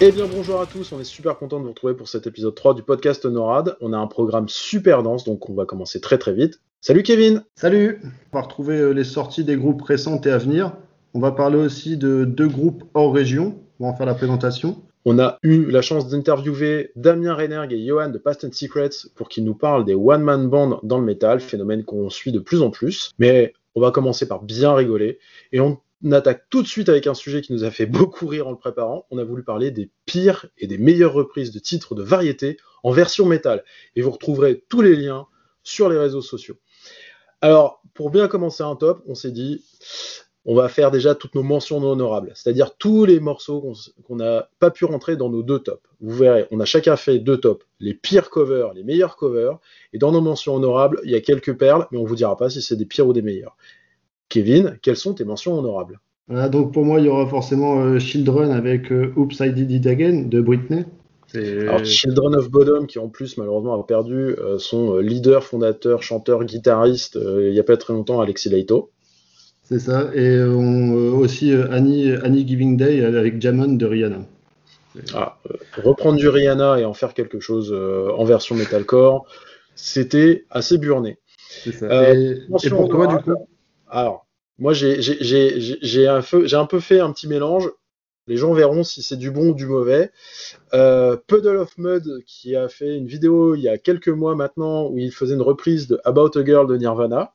Eh bien bonjour à tous, on est super content de vous retrouver pour cet épisode 3 du podcast NORAD. On a un programme super dense, donc on va commencer très très vite. Salut Kevin Salut On va retrouver euh, les sorties des groupes récentes et à venir. On va parler aussi de deux groupes hors région. On va en faire la présentation. On a eu la chance d'interviewer Damien Reinerg et Johan de Past and Secrets pour qu'ils nous parlent des one-man bands dans le métal, phénomène qu'on suit de plus en plus. Mais on va commencer par bien rigoler et on on attaque tout de suite avec un sujet qui nous a fait beaucoup rire en le préparant. On a voulu parler des pires et des meilleures reprises de titres de variété en version métal. Et vous retrouverez tous les liens sur les réseaux sociaux. Alors, pour bien commencer un top, on s'est dit, on va faire déjà toutes nos mentions non honorables, c'est-à-dire tous les morceaux qu'on n'a pas pu rentrer dans nos deux tops. Vous verrez, on a chacun fait deux tops, les pires covers, les meilleurs covers, et dans nos mentions honorables, il y a quelques perles, mais on vous dira pas si c'est des pires ou des meilleurs. Kevin, quelles sont tes mentions honorables? Donc pour moi, il y aura forcément euh, Children avec euh, Oops, I Did It Again de Britney. Alors, Children of Bodom, qui en plus malheureusement a perdu euh, son leader, fondateur, chanteur, guitariste, il n'y a pas très longtemps, Alexis Leito. C'est ça, et aussi Annie, Annie, Giving Day avec Jamon de Rihanna. Ah, reprendre du Rihanna et en faire quelque chose en version metalcore, c'était assez burné. C'est ça. et, pour toi, du coup? Alors, moi, j'ai un, un, peu fait un petit mélange. Les gens verront si c'est du bon ou du mauvais. Euh, Puddle of Mud, qui a fait une vidéo il y a quelques mois maintenant, où il faisait une reprise de About a Girl de Nirvana.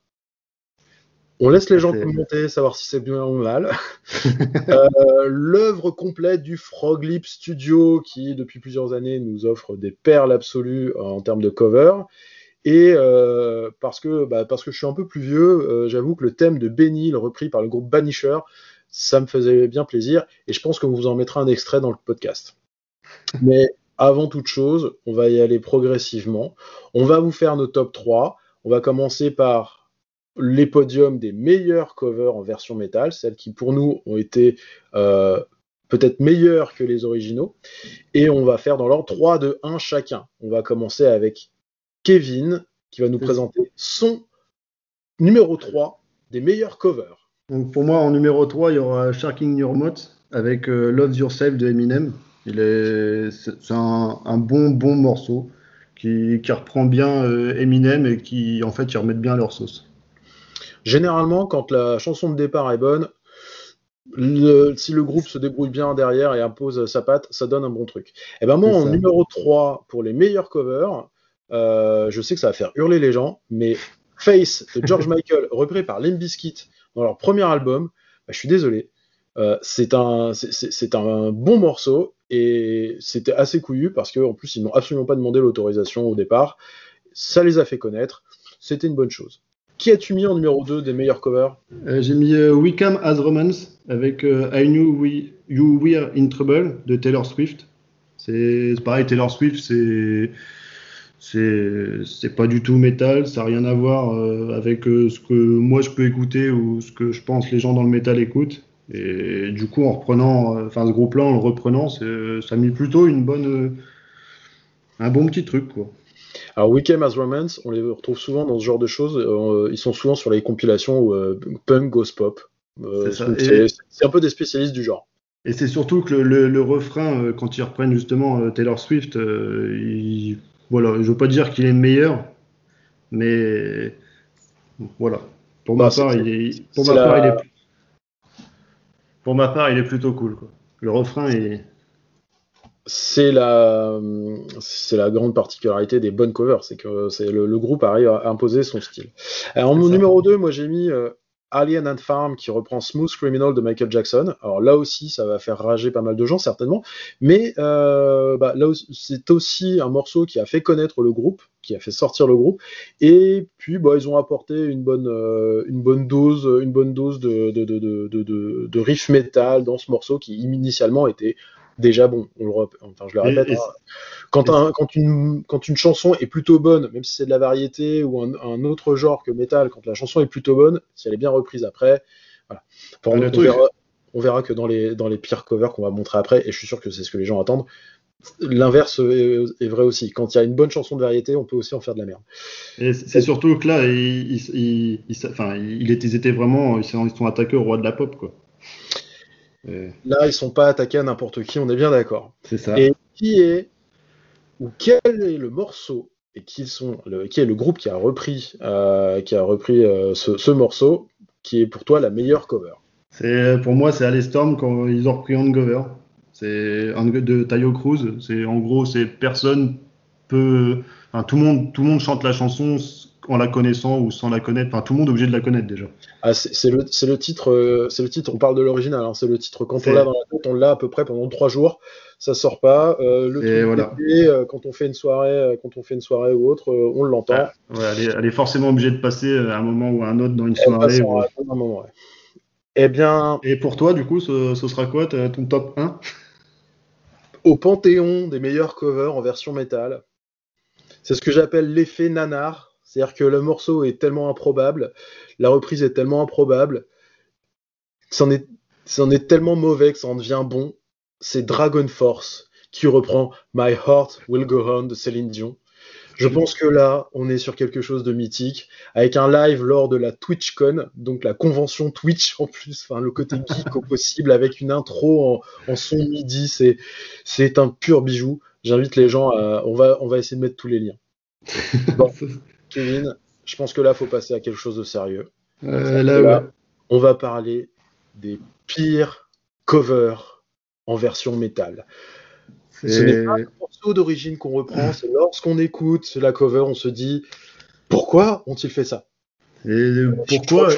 On laisse les gens commenter, savoir si c'est bien ou mal. euh, L'œuvre complète du Frog Lip Studio, qui depuis plusieurs années nous offre des perles absolues en termes de cover. Et euh, parce, que, bah, parce que je suis un peu plus vieux, euh, j'avoue que le thème de Benny, le repris par le groupe Banisher, ça me faisait bien plaisir. Et je pense que vous en mettrez un extrait dans le podcast. Mais avant toute chose, on va y aller progressivement. On va vous faire nos top 3. On va commencer par les podiums des meilleurs covers en version métal, celles qui pour nous ont été euh, peut-être meilleures que les originaux. Et on va faire dans l'ordre 3, 2, 1 chacun. On va commencer avec Kevin qui va nous présenter son numéro 3 des meilleurs covers. Donc pour moi, en numéro 3, il y aura Sharking Your Mouth avec euh, Love Yourself de Eminem. Il est, c'est un, bon, bon morceau qui, reprend bien euh, Eminem et qui, en fait, ils remettent bien leur sauce. Généralement, quand la chanson de départ est bonne, si le groupe se débrouille bien derrière et impose sa patte, ça donne un bon truc. Et eh ben moi, en numéro 3 pour les meilleurs covers, euh, je sais que ça va faire hurler les gens, mais Face de George Michael, repris par Limp Bizkit dans leur premier album, bah, je suis désolé. Euh, c'est un, bon morceau et c'était assez couillu parce qu'en plus ils n'ont absolument pas demandé l'autorisation au départ. Ça les a fait connaître. C'était une bonne chose. Qui as-tu mis en numéro 2 des meilleurs covers? Euh, J'ai mis Wickham As Romance avec I Knew We, You Were in Trouble de Taylor Swift. C'est pareil, Taylor Swift, c'est c'est pas du tout métal, ça n'a rien à voir euh, avec euh, ce que moi je peux écouter ou ce que je pense les gens dans le métal écoutent. Et du coup, en reprenant, euh, enfin ce groupe-là, en le reprenant, ça a mis plutôt une bonne, un bon petit truc quoi. Alors Weekend as Romance, on les retrouve souvent dans ce genre de choses. ils sont souvent sur les compilations punk, ghost pop. c'est un peu des spécialistes du genre. Et c'est surtout que le, le, refrain, quand ils reprennent justement Taylor Swift, il voilà, je veux pas dire qu'il est meilleur, mais voilà. Pour ma bah, part, il est, pour ma part, il est, pour ma part, il est plutôt cool. Quoi. Le refrain est. C'est la, c'est la grande particularité des bonnes covers, c'est que c'est le, groupe arrive à imposer son style. Alors, mon numéro 2, moi j'ai mis euh, Alien and Farm qui reprend Smooth Criminal de Michael Jackson. Alors là aussi, ça va faire rager pas mal de gens certainement, mais euh, bah, là c'est aussi un morceau qui a fait connaître le groupe, qui a fait sortir le groupe, et puis bah, ils ont apporté une bonne, dose, de, de, de, riff metal dans ce morceau qui initialement était déjà bon. On le enfin, je le répète. Hein. quand, quand, une, quand une chanson est plutôt bonne, même si c'est de la variété ou un, autre genre que métal, quand la chanson est plutôt bonne, si elle est bien reprise après, voilà. on, verra, que dans les, dans les pires covers qu'on va montrer après, et je suis sûr que c'est ce que les gens attendent, l'inverse est, vrai aussi. Quand il y a une bonne chanson de variété, on peut aussi en faire de la merde. C'est surtout que là, ils, étaient vraiment, ils sont attaqués au roi de la pop, quoi. Là, ils sont pas attaqués à n'importe qui, on est bien d'accord. C'est ça. Et qui est ou quel est le morceau et qui sont le, qui est le groupe qui a repris euh, qui a repris euh, ce, morceau qui est pour toi la meilleure cover? C'est pour moi c'est Storm quand ils ont repris Hangover. C'est de Tayo Cruz. C'est en gros c'est personne peut enfin, tout le monde tout le monde chante la chanson en la connaissant ou sans la connaître. Enfin, tout le monde est obligé de la connaître déjà. Ah, c'est le, le, titre, euh, c'est le titre. On parle de l'original. Hein, c'est le titre. Quand on l'a dans la tête, on l'a à peu près pendant trois jours. Ça sort pas. Euh, le truc voilà. euh, quand on fait une soirée, quand on fait une soirée ou autre, euh, on l'entend. Ah, ouais, elle, est, elle, est, forcément obligée de passer à un moment ou à un autre dans une soirée. Ou... À un moment, ouais. Eh bien. Et pour toi, du coup, ce, ce sera quoi ton top 1 Au panthéon des meilleurs covers en version métal. C'est ce que j'appelle l'effet nanar c'est-à-dire que le morceau est tellement improbable, la reprise est tellement improbable, c'en est, est tellement mauvais que ça en devient bon. C'est Dragon Force qui reprend My Heart Will Go On de Céline Dion. Je pense que là, on est sur quelque chose de mythique, avec un live lors de la TwitchCon, donc la convention Twitch en plus, enfin le côté geek au possible, avec une intro en, son midi, c'est c'est un pur bijou. J'invite les gens à, on va on va essayer de mettre tous les liens. Bon. Kevin, je pense que là, il faut passer à quelque chose de sérieux. Euh, on va parler des pires covers en version métal. Ce n'est pas le morceau d'origine qu'on reprend, c'est lorsqu'on écoute la cover, on se dit pourquoi ont-ils fait ça? Et pourquoi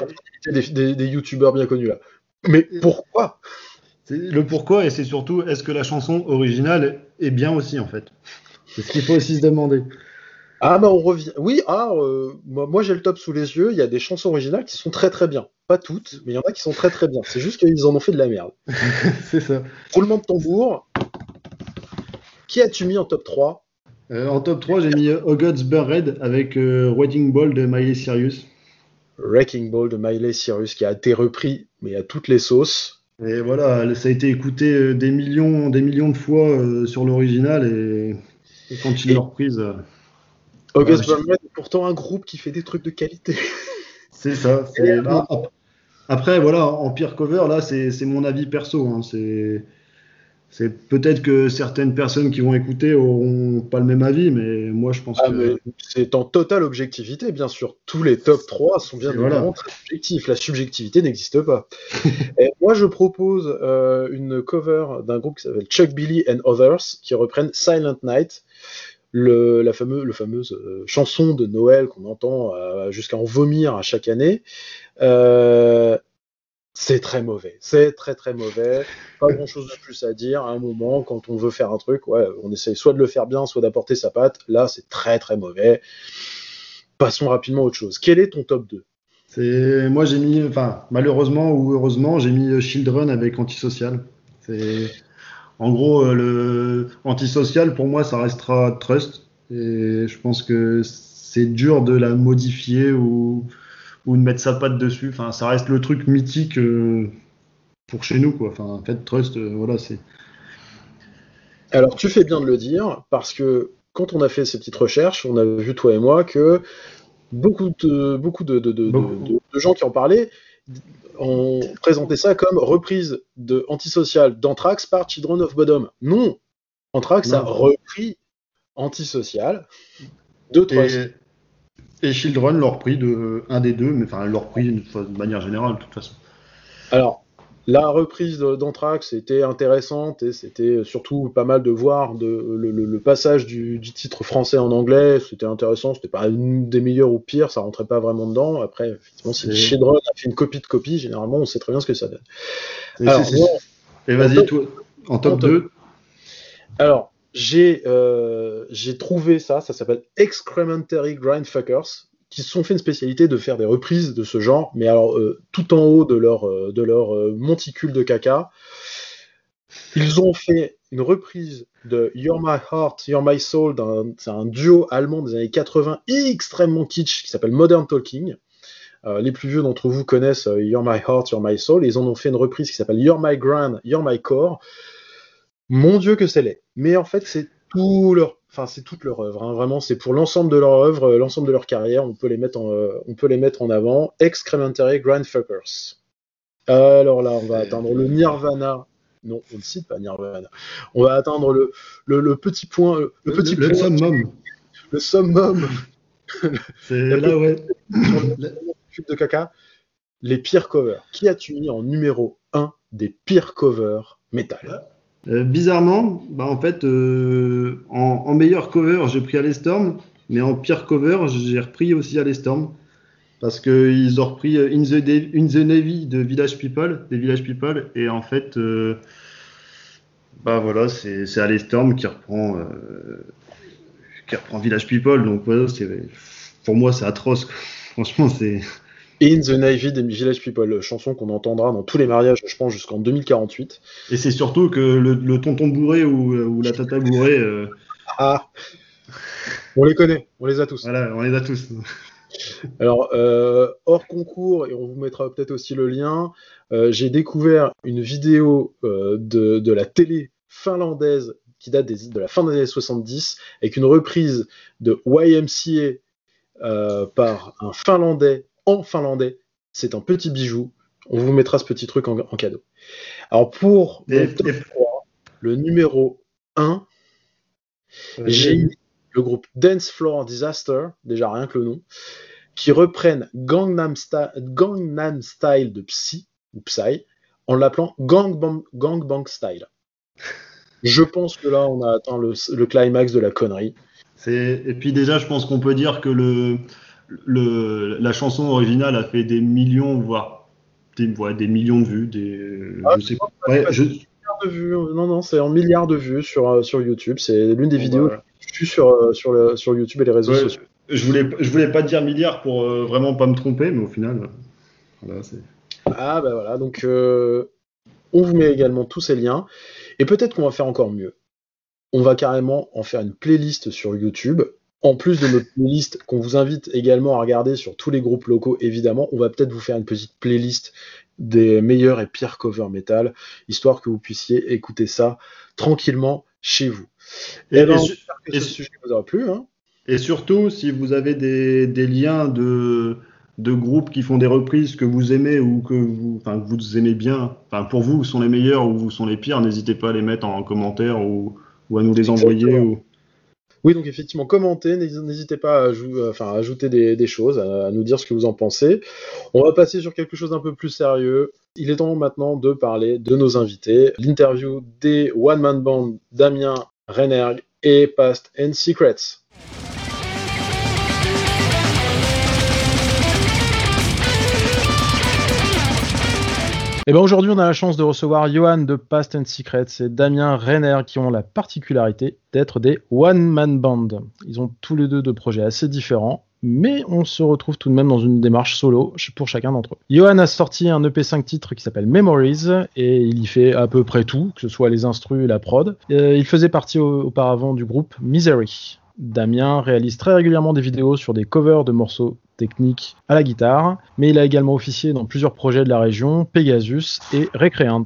des, des, youtubeurs bien connus là. Mais pourquoi? Le pourquoi et c'est surtout est-ce que la chanson originale est bien aussi en fait? C'est ce qu'il faut aussi se demander. Ah bah on revient. Oui, ah, euh, moi, j'ai le top sous les yeux. Il y a des chansons originales qui sont très très bien. Pas toutes, mais il y en a qui sont très très bien. C'est juste qu'ils en ont fait de la merde. c'est ça. Roulement de tambour. Qui as-tu mis en top 3 euh, En top 3, j'ai mis euh, Oh God's Buried avec Wrecking Ball de Miley Cyrus. Wrecking Ball de Miley Cyrus qui a été repris, mais à toutes les sauces. Et voilà, ça a été écouté des millions, des millions de fois sur l'original et, quand il l'a reprise. August est pourtant un groupe qui fait des trucs de qualité. C'est ça. Après, voilà, en pire cover, là, c'est mon avis perso. Hein. C'est peut-être que certaines personnes qui vont écouter auront pas le même avis, mais moi je pense ah, que. C'est en totale objectivité, bien sûr. Tous les top 3 sont bien évidemment très objectifs. La subjectivité n'existe pas. Et moi je propose euh, une cover d'un groupe qui s'appelle Chuck Billy and Others qui reprennent Silent Night le, la fameuse, fameuse euh, chanson de Noël qu'on entend euh, jusqu'à en vomir à chaque année. Euh, c'est très mauvais, c'est très très mauvais. Pas grand chose de plus à dire. À un moment, quand on veut faire un truc, ouais, on essaye soit de le faire bien, soit d'apporter sa patte. Là, c'est très très mauvais. Passons rapidement à autre chose. Quel est ton top 2 c'est moi j'ai mis, enfin malheureusement ou heureusement, j'ai mis Children avec Antisocial. C'est en gros, euh, le antisocial, pour moi, ça restera Trust. Et je pense que c'est dur de la modifier ou, ou de mettre sa patte dessus. Enfin, ça reste le truc mythique euh, pour chez nous, quoi. Enfin, en fait, Trust, euh, voilà, c'est. Alors, tu fais bien de le dire, parce que quand on a fait ces petites recherches, on a vu, toi et moi, que beaucoup de, beaucoup de, de, de, de gens qui en parlaient on présentait ça comme reprise de Antisocial d'Anthrax par Children of Bodom. Non, Anthrax a repris Antisocial de Trust. Et, Children l'ont repris de un des deux, mais enfin l'ont repris de manière générale de toute façon. Alors, la reprise d'Anthrax était intéressante et c'était surtout pas mal de voir de, le, passage du, titre français en anglais. C'était intéressant, c'était pas une des meilleures ou pires, ça rentrait pas vraiment dedans. Après, effectivement, si Shedron a fait une copie de copie, généralement on sait très bien ce que ça donne. et vas-y, en top 2. Alors, j'ai euh, trouvé ça, ça s'appelle Excrementary Grindfuckers qui se sont fait une spécialité de faire des reprises de ce genre, mais alors euh, tout en haut de leur, euh, de leur euh, monticule de caca. Ils ont fait une reprise de You're My Heart, You're My Soul, c'est un duo allemand des années 80 extrêmement kitsch qui s'appelle Modern Talking. les plus vieux d'entre vous connaissent You're My Heart, You're My Soul. ils en ont fait une reprise qui s'appelle You're My Grand, You're My Core. Mon Dieu que c'est laid. Mais en fait, c'est tout leur enfin c'est toute leur œuvre. Hein. Vraiment, c'est pour l'ensemble de leur œuvre, euh, l'ensemble de leur carrière. On peut les mettre en, euh, on peut les mettre en avant. Excrementary. Alors là, on va atteindre le Nirvana. Non, on ne cite pas Nirvana. On va atteindre le, le, petit point. Le, petit le, summum. Le summum. C'est là, ouais. Sur de caca. Les pires covers. Qui as-tu mis en numéro 1 des pires covers métal? Euh, Bizarrement, bah en fait, euh, en, meilleur cover, j'ai pris Alestorm, mais en pire cover, j'ai repris aussi Alestorm. Parce qu'ils ont repris In the, In the, Navy de Village People, des Village People, et en fait, euh, bah voilà, c'est Alestorm qui reprend, qui reprend Village People. Donc voilà, pour moi, c'est atroce. Franchement, c'est. In the Navy des Village People, chanson qu'on entendra dans tous les mariages, je pense, jusqu'en 2048. Et c'est surtout que le, tonton bourré ou, la tata bourrée. Euh, ah On les connaît, on les a tous. Voilà, on les a tous. Alors, euh, hors concours, et on vous mettra peut-être aussi le lien, euh, j'ai découvert une vidéo de, la télé finlandaise qui date de la fin des années 70, avec une reprise de YMCA par un Finlandais en finlandais. C'est un petit bijou. On vous mettra ce petit truc en, cadeau. Alors pour le numéro 1, j'ai mis le groupe Dance Floor Disaster, déjà rien que le nom, qui reprennent Gangnam, Style de Psy, ou Psy, en l'appelant Gang, Bang Style. Je pense que là, on a atteint le, le climax de la connerie. Et puis déjà, je pense qu'on peut dire que le, le, la chanson originale a fait des millions, voire des, des millions de vues. Des, ah, je sais pas. De vues. Non, non, c'est en milliards de vues sur, euh, sur YouTube. C'est l'une des vidéos bah. sur, euh, sur, le, sur YouTube et les réseaux sociaux. Je voulais, je voulais pas dire milliards pour euh, vraiment pas me tromper, mais au final, voilà, Ah, bah voilà, donc on vous met également tous ces liens. Et peut-être qu'on va faire encore mieux. On va carrément en faire une playlist sur YouTube en plus de notre playlist qu'on vous invite également à regarder sur tous les groupes locaux, évidemment, on va peut-être vous faire une petite playlist des meilleurs et pires covers metal, histoire que vous puissiez écouter ça tranquillement chez vous. Et, eh ben, ce sujet vous aura plu. Hein. et surtout, si vous avez des, liens de, de groupes qui font des reprises que vous aimez ou que vous, enfin, que vous aimez bien, enfin, pour vous, sont les meilleurs ou sont les pires, n'hésitez pas à les mettre en commentaire ou, ou à nous les envoyer. Ou... Oui, donc effectivement, commentez, n'hésitez pas à, ajouter des, choses, à, nous dire ce que vous en pensez. On va passer sur quelque chose d'un peu plus sérieux. Il est temps maintenant de parler de nos invités. L'interview des One Man Band Damien Renerg et Past and Secrets. Et eh ben aujourd'hui, on a la chance de recevoir Johan de Past and Secrets et Damien Renner qui ont la particularité d'être des one-man band. Ils ont tous les deux de projets assez différents, mais on se retrouve tout de même dans une démarche solo pour chacun d'entre eux. Johan a sorti un EP 5 titres qui s'appelle Memories et il y fait à peu près tout, que ce soit les instrus et la prod. Euh, il faisait partie auparavant du groupe Misery. Damien réalise très régulièrement des vidéos sur des covers de morceaux techniques à la guitare, mais il a également officié dans plusieurs projets de la région, Pegasus et Recreant.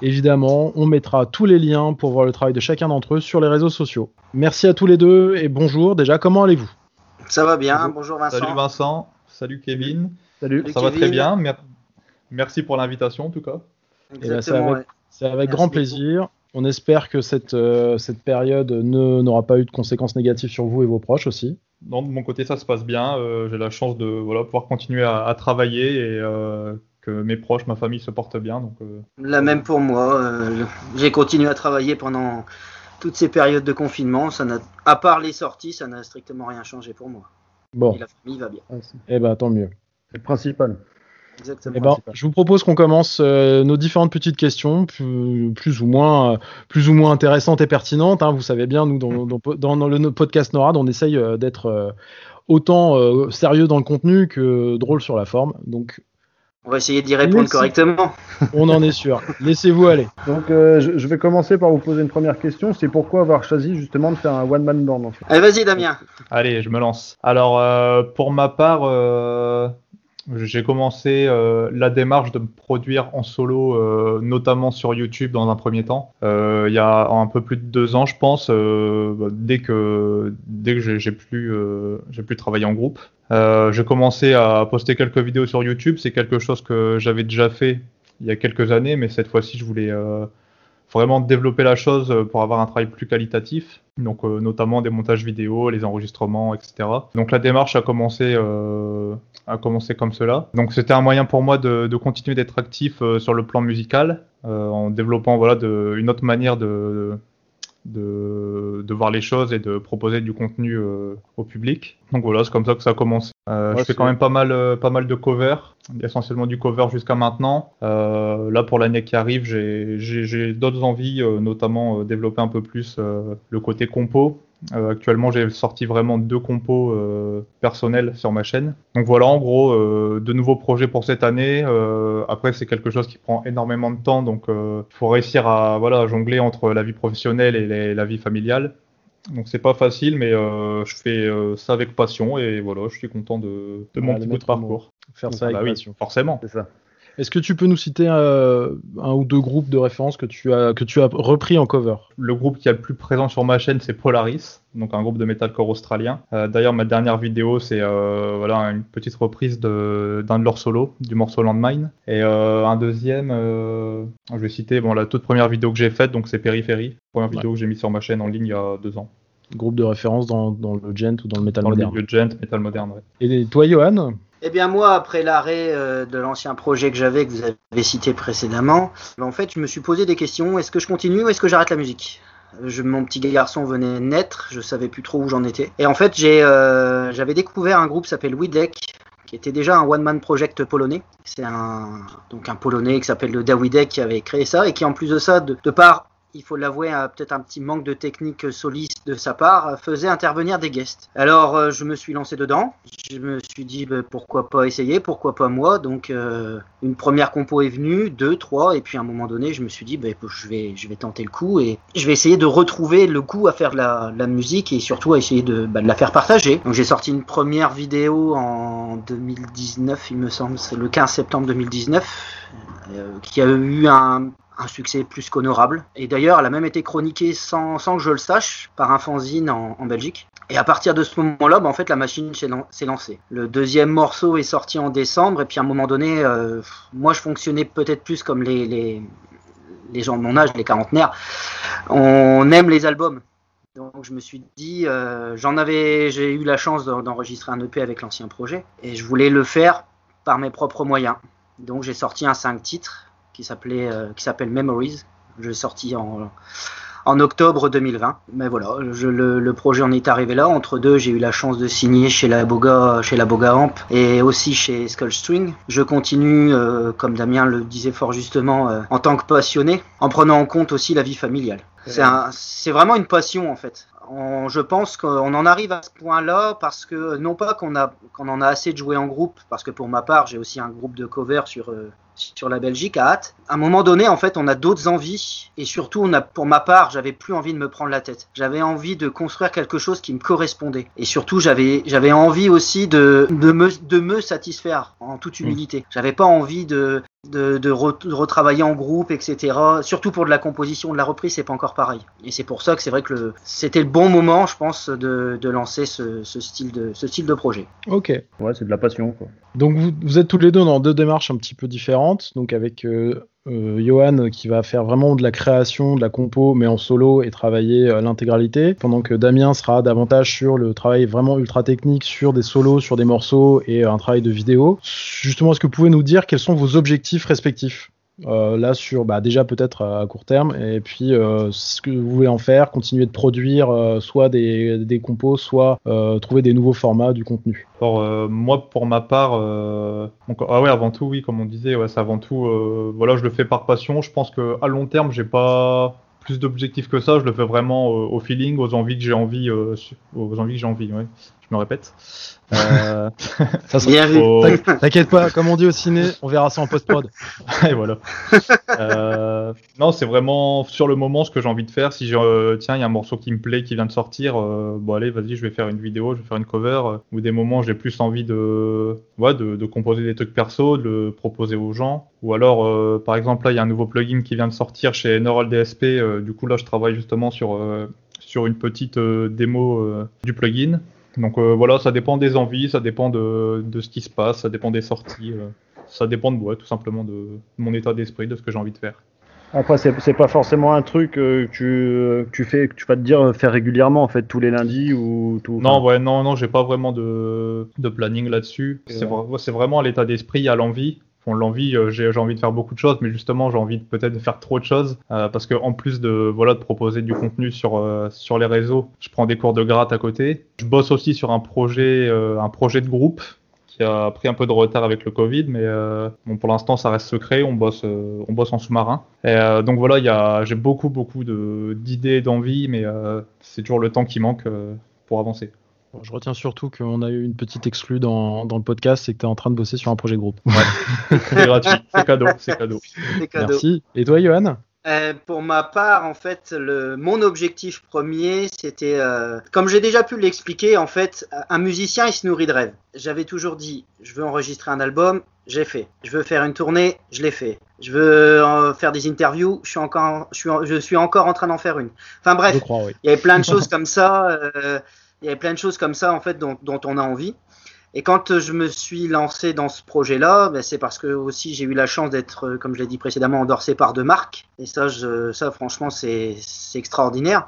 Évidemment, on mettra tous les liens pour voir le travail de chacun d'entre eux sur les réseaux sociaux. Merci à tous les deux et bonjour. Déjà, comment allez-vous? Ça va bien, bonjour Vincent. Salut Vincent, salut Kevin. Salut. Ça va très bien, merci pour l'invitation en tout cas. Eh ben, c'est avec, grand plaisir. On espère que cette, euh, cette période n'aura pas eu de conséquences négatives sur vous et vos proches aussi. Non, de mon côté, ça se passe bien. Euh, j'ai la chance de voilà, pouvoir continuer à, travailler et euh, que mes proches, ma famille se portent bien. Donc, La même pour moi. j'ai continué à travailler pendant toutes ces périodes de confinement. Ça à part les sorties, ça n'a strictement rien changé pour moi. Bon. Et la famille va bien. Eh ben, tant mieux. C'est le principal. Eh ben, je vous propose qu'on commence euh, nos différentes petites questions, plus, ou moins, euh, plus ou moins intéressantes et pertinentes. Hein. Vous savez bien, nous, dans, dans, le podcast NORAD, on essaye euh, d'être autant sérieux dans le contenu que drôle sur la forme. Donc, on va essayer d'y répondre correctement. On en est sûr. Laissez-vous aller. Donc, je, vais commencer par vous poser une première question. C'est pourquoi avoir choisi justement de faire un one-man band Allez, vas-y, Damien. Allez, je me lance. Alors, pour ma part j'ai commencé euh, la démarche de me produire en solo, euh, notamment sur YouTube dans un premier temps. Euh, il y a un peu plus de deux ans, je pense, dès que dès que j'ai plus j'ai plus travaillé en groupe. J'ai commencé à poster quelques vidéos sur YouTube. C'est quelque chose que j'avais déjà fait il y a quelques années, mais cette fois-ci, je voulais vraiment développer la chose pour avoir un travail plus qualitatif. Donc, notamment des montages vidéo, les enregistrements, etc. Donc, la démarche a commencé, a commencé comme cela. Donc, c'était un moyen pour moi de, de continuer d'être actif euh, sur le plan musical, en développant voilà de, une autre manière de de, de, voir les choses et de proposer du contenu euh, au public. Donc voilà, c'est comme ça que ça a commencé. Euh, ouais, je fais quand même pas mal, euh, pas mal de covers, essentiellement du cover jusqu'à maintenant. Euh, là, pour l'année qui arrive, j'ai d'autres envies, euh, notamment développer un peu plus le côté compo. Euh, actuellement, j'ai sorti vraiment deux compos euh, personnels sur ma chaîne. Donc voilà, en gros, euh, de nouveaux projets pour cette année. après, c'est quelque chose qui prend énormément de temps, donc il faut réussir à voilà jongler entre la vie professionnelle et les, la vie familiale. Donc c'est pas facile, mais je fais ça avec passion et voilà, je suis content de, de mon petit bout de parcours. Faire ça avec bah, passion. Oui, forcément. C'est ça. Est-ce que tu peux nous citer euh, un ou deux groupes de référence que tu as que tu as repris en cover? Le groupe qui est le plus présent sur ma chaîne, c'est Polaris, donc un groupe de metalcore australien. Euh, D'ailleurs, ma dernière vidéo, c'est euh, voilà une petite reprise d'un de, de leurs solos, du morceau Landmine. Et un deuxième, je vais citer bon la toute première vidéo que j'ai faite, donc c'est Périphérie, première vidéo ouais. que j'ai mise sur ma chaîne en ligne il y a deux ans. Groupe de référence dans, dans le gent ou dans le metal dans moderne? Dans le gent, metal moderne. Ouais. Et toi, Johan? Eh bien moi, après l'arrêt euh, de l'ancien projet que j'avais, que vous avez cité précédemment, en fait, je me suis posé des questions. Est-ce que je continue ou est-ce que j'arrête la musique? Je, mon petit garçon venait naître, je savais plus trop où j'en étais. Et en fait, euh, j'avais découvert un groupe qui s'appelle Widek, qui était déjà un one-man project polonais. C'est un, donc un polonais qui s'appelle le Dawidek qui avait créé ça et qui en plus de ça, de, de part il faut l'avouer, peut-être un petit manque de technique soliste de sa part, faisait intervenir des guests. Alors euh, je me suis lancé dedans, je me suis dit bah, pourquoi pas essayer, pourquoi pas moi. Donc euh, une première compo est venue, deux, trois, et puis à un moment donné, je me suis dit bah, je vais, tenter le coup et je vais essayer de retrouver le goût à faire la, musique et surtout à essayer de, bah, de la faire partager. Donc j'ai sorti une première vidéo en 2019, il me semble, c'est le 15 septembre 2019, euh, qui a eu un un succès plus qu'honorable. Et d'ailleurs, elle a même été chroniquée sans, que je le sache par un fanzine en, Belgique. Et à partir de ce moment-là, bah, en fait, la machine s'est lancée. Le deuxième morceau est sorti en décembre, et puis à un moment donné, euh, moi, je fonctionnais peut-être plus comme les, gens de mon âge, les quarantenaires. On aime les albums. Donc je me suis dit, euh, j'ai eu la chance d'enregistrer un EP avec l'ancien projet, et je voulais le faire par mes propres moyens. Donc j'ai sorti un 5 titres qui s'appelait euh, qui s'appelle Memories. Je l'ai sorti en, en octobre 2020. Mais voilà, je, le, le, projet en est arrivé là. Entre deux, j'ai eu la chance de signer chez la Boga, chez la Boga Amp et aussi chez Skull String. Je continue, euh, comme Damien le disait fort justement, euh, en tant que passionné, en prenant en compte aussi la vie familiale. C'est vraiment une passion en fait. On, je pense qu'on en arrive à ce point-là parce que non pas qu'on a qu'on en a assez de jouer en groupe, parce que pour ma part j'ai aussi un groupe de cover sur euh, sur la Belgique à hâte. À un moment donné, en fait, on a d'autres envies et surtout, on a, pour ma part, j'avais plus envie de me prendre la tête. J'avais envie de construire quelque chose qui me correspondait et surtout, j'avais j'avais envie aussi de de me de me satisfaire en toute humilité. J'avais pas envie de de, de, re, de, retravailler en groupe, etc. Surtout pour de la composition, de la reprise, c'est pas encore pareil. Et c'est pour ça que c'est vrai que le, c'était le bon moment, je pense, de, de lancer ce, ce, style de, ce style de projet. Ok. Ouais, c'est de la passion. Quoi. Donc vous, vous, êtes tous les deux dans deux démarches un petit peu différentes. Donc avec euh, euh, Johan qui va faire vraiment de la création, de la compo, mais en solo et travailler euh, l'intégralité, pendant que Damien sera davantage sur le travail vraiment ultra technique, sur des solos, sur des morceaux et un travail de vidéo. Justement, est-ce que vous pouvez nous dire quels sont vos objectifs respectifs? Euh, là sur bah, déjà peut-être à court terme. Et puis euh, ce que vous voulez en faire continuer de produire euh, soit des, des, compos soit trouver des nouveaux formats du contenu. Alors moi pour ma part donc, ah avant tout oui comme on disait ouais, c'est avant tout voilà je le fais par passion. Je pense que à long terme j'ai pas plus d'objectifs que ça. Je le fais vraiment au feeling aux envies que j'ai envie aux envies que j'ai envie je me répète. Euh, ça Bien faut... T'inquiète pas, comme on dit au ciné, on verra ça en post-prod. Et voilà. euh, non, c'est vraiment sur le moment ce que j'ai envie de faire. Si je, euh, tiens, il y a un morceau qui me plaît, qui vient de sortir, euh, bon allez, vas-y, je vais faire une vidéo, je vais faire une cover. Euh, ou des moments, j'ai plus envie de, ouais, de, de, composer des trucs perso, de le proposer aux gens. Ou alors, euh, par exemple, là, il y a un nouveau plugin qui vient de sortir chez Neural DSP. du coup, là, je travaille justement sur sur une petite démo du plugin. Donc voilà, ça dépend des envies, ça dépend de, de, ce qui se passe, ça dépend des sorties, ça dépend de moi, tout simplement de mon état d'esprit, de ce que j'ai envie de faire. Après, c'est pas forcément un truc que tu, tu fais, que tu vas te dire faire régulièrement, en fait, tous les lundis ou tout. Non, ouais, non, non, j'ai pas vraiment de, de planning là-dessus. C'est vraiment à l'état d'esprit, à l'envie. L'envie, euh, j'ai envie de faire beaucoup de choses, mais justement, j'ai envie peut-être de faire trop de choses euh, parce que en plus de voilà de proposer du contenu sur euh, sur les réseaux, je prends des cours de gratte à côté. Je bosse aussi sur un projet un projet de groupe qui a pris un peu de retard avec le Covid, mais bon, pour l'instant, ça reste secret. On bosse, on bosse en sous-marin. Donc voilà, j'ai beaucoup, beaucoup d'idées, d'envie, mais c'est toujours le temps qui manque pour avancer. Je retiens surtout qu'on a eu une petite exclue dans, dans le podcast, c'est que tu es en train de bosser sur un projet groupe. Ouais. c'est gratuit, c'est cadeau, c'est cadeau. Merci. Et toi, Johan? Euh, pour ma part, en fait, le, mon objectif premier, c'était, euh, comme j'ai déjà pu l'expliquer, en fait, un musicien, il se nourrit de rêves. J'avais toujours dit, je veux enregistrer un album, j'ai fait. Je veux faire une tournée, je l'ai fait. Je veux euh, faire des interviews, je suis encore, je suis, je suis encore en train d'en faire une. Enfin bref, il y avait plein de choses comme ça. Il y avait plein de choses comme ça, en fait, dont, dont on a envie. Et quand je me suis lancé dans ce projet-là, ben c'est parce que aussi j'ai eu la chance d'être, comme je l'ai dit précédemment, endorsé par deux marques. Et ça, je, ça franchement, c'est extraordinaire.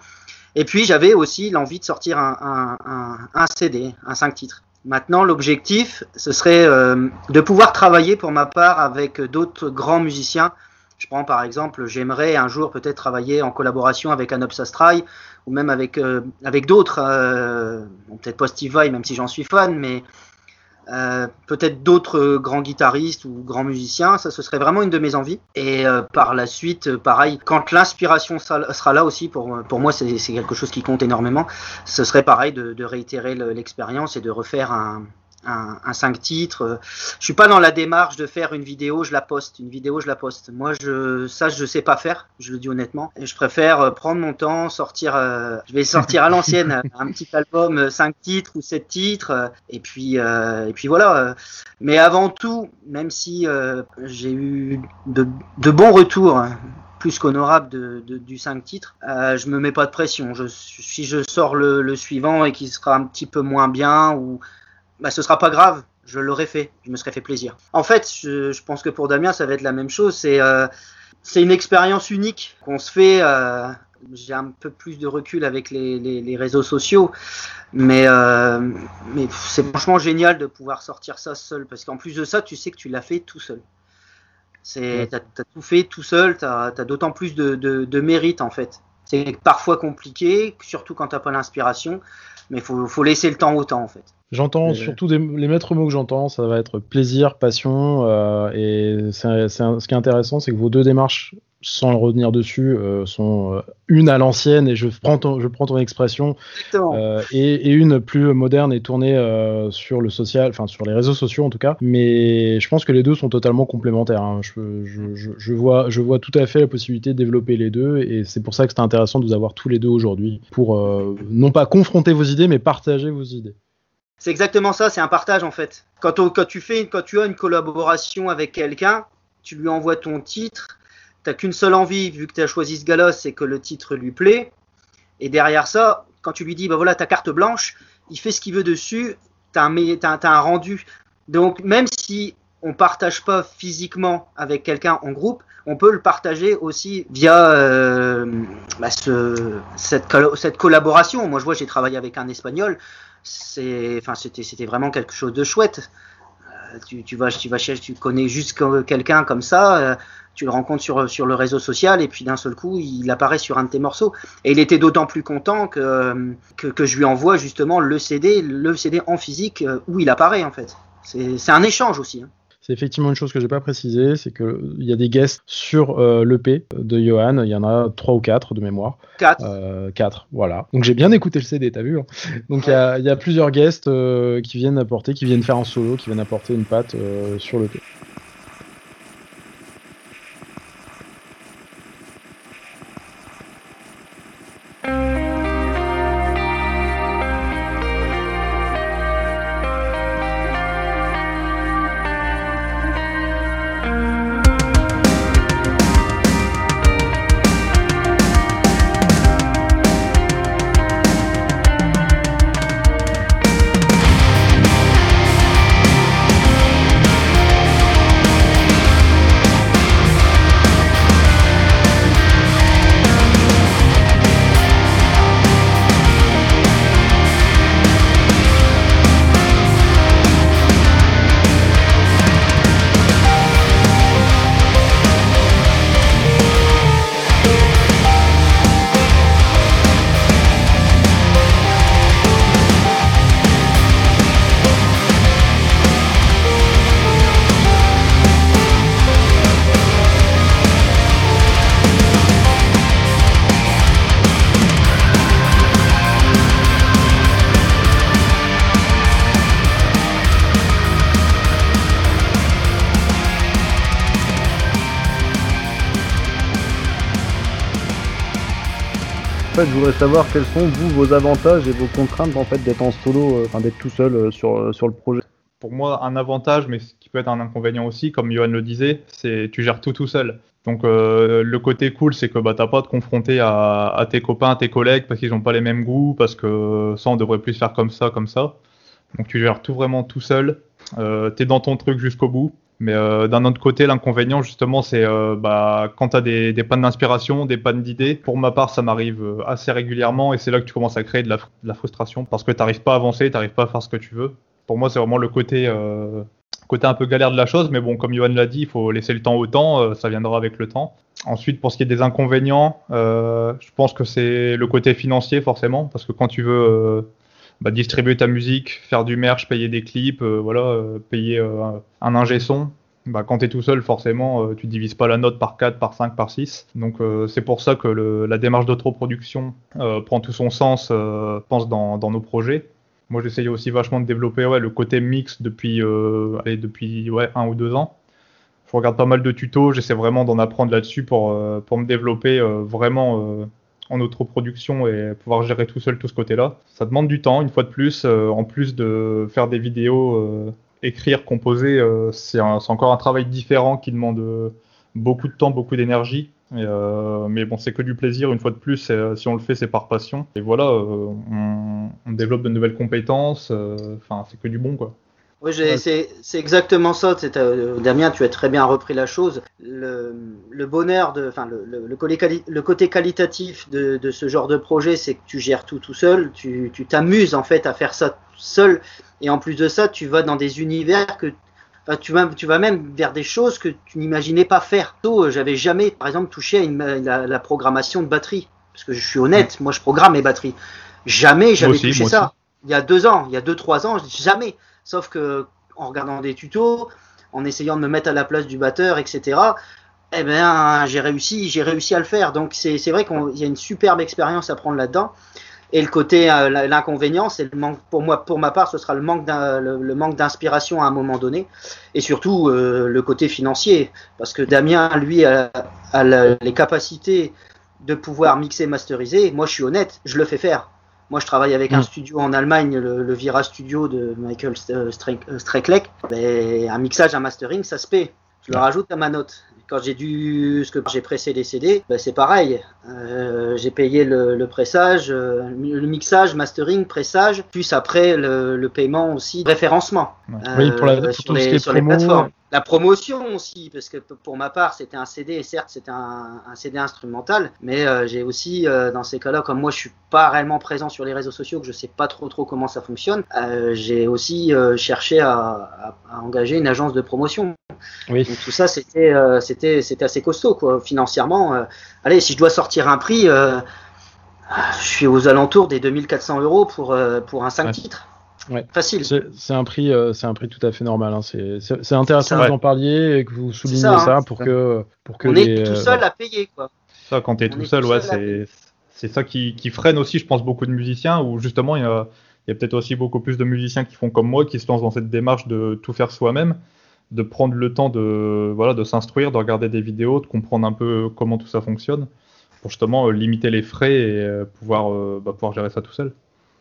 Et puis j'avais aussi l'envie de sortir un, un, un, CD, un 5 titres. Maintenant, l'objectif, ce serait euh, de pouvoir travailler pour ma part avec d'autres grands musiciens. Je prends par exemple, j'aimerais un jour peut-être travailler en collaboration avec un Astray ou même avec, euh, avec d'autres, euh, peut-être pas Steve Vai, même si j'en suis fan, mais euh, peut-être d'autres grands guitaristes ou grands musiciens, ça ce serait vraiment une de mes envies. Et euh, par la suite, pareil, quand l'inspiration sera là aussi, pour, pour moi c'est quelque chose qui compte énormément, ce serait pareil de réitérer l'expérience et de refaire un, un, un 5 titres. Je suis pas dans la démarche de faire une vidéo, je la poste, une vidéo, je la poste. Moi, je, ça, je sais pas faire, je le dis honnêtement. Et je préfère euh, prendre mon temps, sortir, euh, je vais sortir à l'ancienne un petit album 5 euh, titres ou 7 titres, et puis, et puis voilà. Mais avant tout, même si j'ai eu de, de, bons retours, hein, plus qu'honorable de, de, du 5 titres. Euh, je me mets pas de pression. Je, si je sors le, le suivant et qu'il sera un petit peu moins bien ou bah, ce sera pas grave, je l'aurais fait, je me serais fait plaisir. En fait, je, je, pense que pour Damien, ça va être la même chose. C'est euh, c'est une expérience unique qu'on se fait. Euh, J'ai un peu plus de recul avec les, les, les réseaux sociaux, mais euh, mais c'est franchement génial de pouvoir sortir ça seul, parce qu'en plus de ça, tu sais que tu l'as fait tout seul. C'est t'as as tout fait tout seul, t'as as, d'autant plus de, de, de mérite en fait. C'est parfois compliqué, surtout quand t'as pas l'inspiration, mais faut faut laisser le temps au temps en fait. J'entends surtout des, les maîtres mots que j'entends, ça va être plaisir, passion, euh, et c'est, ce qui est intéressant, c'est que vos deux démarches, sans revenir dessus, euh, sont euh, une à l'ancienne, et je prends ton, je prends ton expression, et, et, une plus moderne et tournée sur le social, enfin sur les réseaux sociaux en tout cas. Mais je pense que les deux sont totalement complémentaires. Hein. Je, je, je, je, vois, je vois tout à fait la possibilité de développer les deux, et c'est pour ça que c'est intéressant de vous avoir tous les deux aujourd'hui pour non pas confronter vos idées, mais partager vos idées. C'est exactement ça, c'est un partage en fait. Quand, tu fais, quand tu as une collaboration avec quelqu'un, tu lui envoies ton titre, t'as qu'une seule envie, vu que tu as choisi ce gars c'est que le titre lui plaît. Et derrière ça, quand tu lui dis, bah voilà, ta carte blanche, il fait ce qu'il veut dessus, t'as un, as, un rendu. Donc même si on partage pas physiquement avec quelqu'un en groupe, on peut le partager aussi via euh, bah ce, cette, cette collaboration. Moi, je vois, j'ai travaillé avec un Espagnol c'est, c'était, vraiment quelque chose de chouette. Euh, tu, vas, tu vas chercher, tu connais juste quelqu'un comme ça, euh, tu le rencontres sur, sur le réseau social et puis d'un seul coup, il apparaît sur un de tes morceaux. Et il était d'autant plus content que, que, que, je lui envoie justement le CD, le CD en physique euh, où il apparaît en fait. C'est, c'est un échange aussi. Hein. C'est effectivement une chose que j'ai pas précisé, c'est qu'il y a des guests sur euh, l'EP de Johan, il y en a trois ou quatre de mémoire. Quatre. Euh, quatre, voilà. Donc j'ai bien écouté le CD, t'as vu hein Donc il y, a, y, a, plusieurs guests euh, qui viennent apporter, qui viennent faire un solo, qui viennent apporter une patte euh, sur l'EP. Savoir quels sont vos avantages et vos contraintes en fait d'être en solo, euh, enfin d'être tout seul euh, sur, euh, sur le projet. Pour moi, un avantage, mais ce qui peut être un inconvénient aussi, comme Johan le disait, c'est tu gères tout tout seul. Donc le côté cool, c'est que bah, t'as pas à te confronter à, tes copains, à tes collègues, parce qu'ils ont pas les mêmes goûts, parce que ça, on devrait plus faire comme ça, comme ça. Donc tu gères tout vraiment tout seul. T'es dans ton truc jusqu'au bout. Mais euh, d'un autre côté, l'inconvénient, justement, c'est euh, bah, quand tu as des, des pannes d'inspiration, des pannes d'idées. Pour ma part, ça m'arrive euh, assez régulièrement et c'est là que tu commences à créer de la, frustration parce que tu n'arrives pas à avancer, tu n'arrives pas à faire ce que tu veux. Pour moi, c'est vraiment le côté, côté un peu galère de la chose. Mais bon, comme Johan l'a dit, il faut laisser le temps au temps, ça viendra avec le temps. Ensuite, pour ce qui est des inconvénients, je pense que c'est le côté financier, forcément, parce que quand tu veux bah, distribuer ta musique, faire du merch, payer des clips, euh, voilà, euh, payer euh, un ingé son. Bah, quand tu tout seul, forcément, tu divises pas la note par 4, par 5, par 6. Donc c'est pour ça que la démarche d'autoproduction prend tout son sens, pense, dans, nos projets. Moi, j'essaye aussi vachement de développer ouais, le côté mix depuis, euh, allez, depuis ouais, un ou deux ans. Je regarde pas mal de tutos, j'essaie vraiment d'en apprendre là-dessus pour, pour me développer vraiment en autoproduction et pouvoir gérer tout seul tout ce côté-là. Ça demande du temps, une fois de plus. euh, en plus de faire des vidéos, euh, écrire, composer, euh, c'est encore un travail différent qui demande beaucoup de temps, beaucoup d'énergie. Mais bon, c'est que du plaisir. Une fois de plus, si on le fait, c'est par passion. Et voilà, on, développe de nouvelles compétences. Enfin, c'est que du bon, quoi. Oui, c'est exactement ça. euh, Damien, tu as très bien repris la chose. Le, le bonheur, de, enfin le, le, le côté qualitatif de, de ce genre de projet, c'est que tu gères tout tout seul. Tu t'amuses en fait à faire ça seul. Et en plus de ça, tu vas dans des univers que enfin, tu vas tu vas même vers des choses que tu n'imaginais pas faire. Tôt, J'avais jamais, par exemple, touché à une, la, la programmation de batterie. Parce que je suis honnête, moi je programme mes batteries. Jamais j'avais touché ça. aussi. Il y a deux ans, il y a deux trois ans, jamais. Sauf que en regardant des tutos, en essayant de me mettre à la place du batteur, etc. Eh ben, j'ai réussi, j'ai réussi à le faire. Donc c'est vrai qu'il y a une superbe expérience à prendre là-dedans. Et le côté, euh, l'inconvénient, le manque. Pour moi, pour ma part, ce sera le manque d'inspiration à un moment donné, et surtout euh, le côté financier, parce que Damien, lui, a, a les capacités de pouvoir mixer, masteriser. Moi, je suis honnête, je le fais faire. Moi, je travaille avec un Mm. studio en Allemagne, le, le Vira Studio de Michael Strek- euh, Streklek. Ben, un mixage, un mastering, ça se paie. Je le rajoute à ma note. Quand j'ai dû, ce que j'ai pressé les CD, ben, c'est pareil. Euh, j'ai payé le, le pressage, euh, le mixage, mastering, pressage, plus après le, le paiement aussi, référencement. Oui, pour la- pour sur tout ce qui les, est sur les plateformes. La promotion aussi, parce que pour ma part, c'était un CD, et certes, c'était un, un CD instrumental, mais euh, j'ai aussi, euh, dans ces cas-là, comme moi, je suis pas réellement présent sur les réseaux sociaux, que je sais pas trop trop comment ça fonctionne, euh, j'ai aussi euh, cherché à, à- à engager une agence de promotion. Oui. Donc tout ça, c'était euh, c'était c'était assez costaud, quoi, financièrement. euh. allez, si je dois sortir un prix, euh, je suis aux alentours des 2400 euros pour euh, pour un 5 Ouais. titres. Ouais. Facile. C'est un prix, euh, c'est un prix tout à fait normal. hein. C'est intéressant que ouais. vous en parliez et que vous souligniez ça, ça, hein. pour que pour que On les, est tout euh, seul à payer, quoi. Ça, quand tu es On tout seul, tout ouais, seul à c'est c'est ça qui, qui freine aussi, je pense, beaucoup de musiciens, où justement, il y a, il y a peut-être aussi beaucoup plus de musiciens qui font comme moi, qui se lancent dans cette démarche de tout faire soi-même, de prendre le temps de, voilà, de s'instruire, de regarder des vidéos, de comprendre un peu comment tout ça fonctionne, pour justement euh, limiter les frais et euh, pouvoir, euh, bah, pouvoir gérer ça tout seul.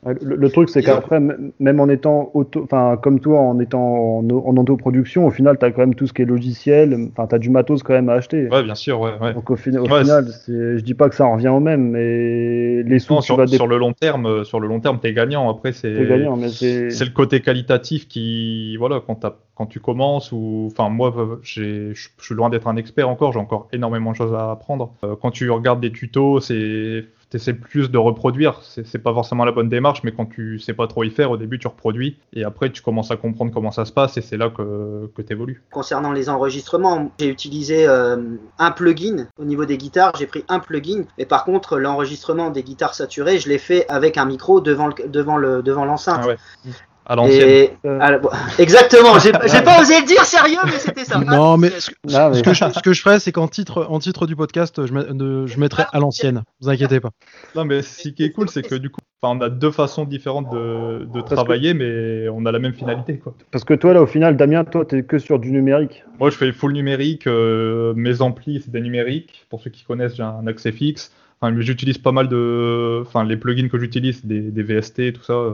Le, le truc, c'est qu'après, même en étant auto, enfin, comme toi, en étant en, en autoproduction, au final, tu as quand même tout ce qui est logiciel, enfin, tu as du matos quand même à acheter. Ouais, bien sûr, ouais. ouais. Donc au, fin- au Ouais, final, je dis pas que ça en revient au même, mais les sous Non, sur, sur le long terme, euh, sur le long terme, t'es gagnant. Après, c'est le côté qualitatif qui, voilà, quand, quand tu commences, ou, enfin, moi, euh, je suis loin d'être un expert encore, j'ai encore énormément de choses à apprendre. Euh, quand tu regardes des tutos, c'est, t'essaies plus de reproduire. C'est pas forcément la bonne démarche, mais quand tu sais pas trop y faire, au début, tu reproduis, et après, tu commences à comprendre comment ça se passe, et c'est là que, que t'évolues. Concernant les enregistrements, j'ai utilisé euh, un plugin au niveau des guitares. J'ai pris un plugin, et par contre, l'enregistrement des guitares saturées, je l'ai fait avec un micro devant le, devant le, devant l'enceinte. Ah ouais. À l'ancienne. Et Euh. exactement. J'ai pas osé le dire sérieux, mais c'était ça. Non, mais Ah, ce, Non, mais- ce que je, ce que je ferais, c'est qu'en titre, en titre du podcast, je, de- je mettrai à l'ancienne. Vous inquiétez pas. Non, mais ce qui est cool, c'est que du coup, enfin, on a deux façons différentes de, de que- travailler, mais on a la même finalité, quoi. parce que toi là, au final, Damien, toi, t'es que sur du numérique. Moi, je fais full numérique. euh, mes amplis, c'est des numériques. Pour ceux qui connaissent, j'ai un accès fixe. Enfin, j'utilise pas mal de, enfin, les plugins que j'utilise, des, des VST, tout ça. euh.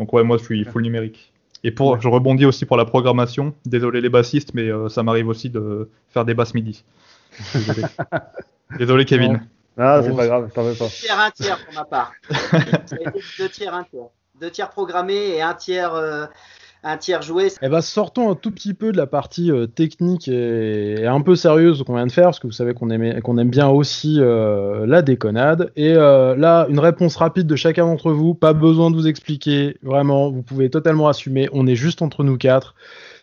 Donc ouais, moi, je suis full numérique. Et pour, je rebondis aussi pour la programmation. Désolé les bassistes, mais euh, ça m'arrive aussi de faire des basses midi. Désolé, Désolé, Kevin. Ah, c'est pas grave, t'en veux pas. Deux tiers, un tiers pour ma part. Ça a été deux tiers, un tiers. Deux tiers programmés et un tiers, euh, un tiers joué. Eh ben, sortons un tout petit peu de la partie euh, technique et, un peu sérieuse qu'on vient de faire, parce que vous savez qu'on aime, qu'on aime bien aussi euh, la déconnade. Et euh, là, une réponse rapide de chacun d'entre vous, pas besoin de vous expliquer, vraiment, vous pouvez totalement assumer, on est juste entre nous quatre.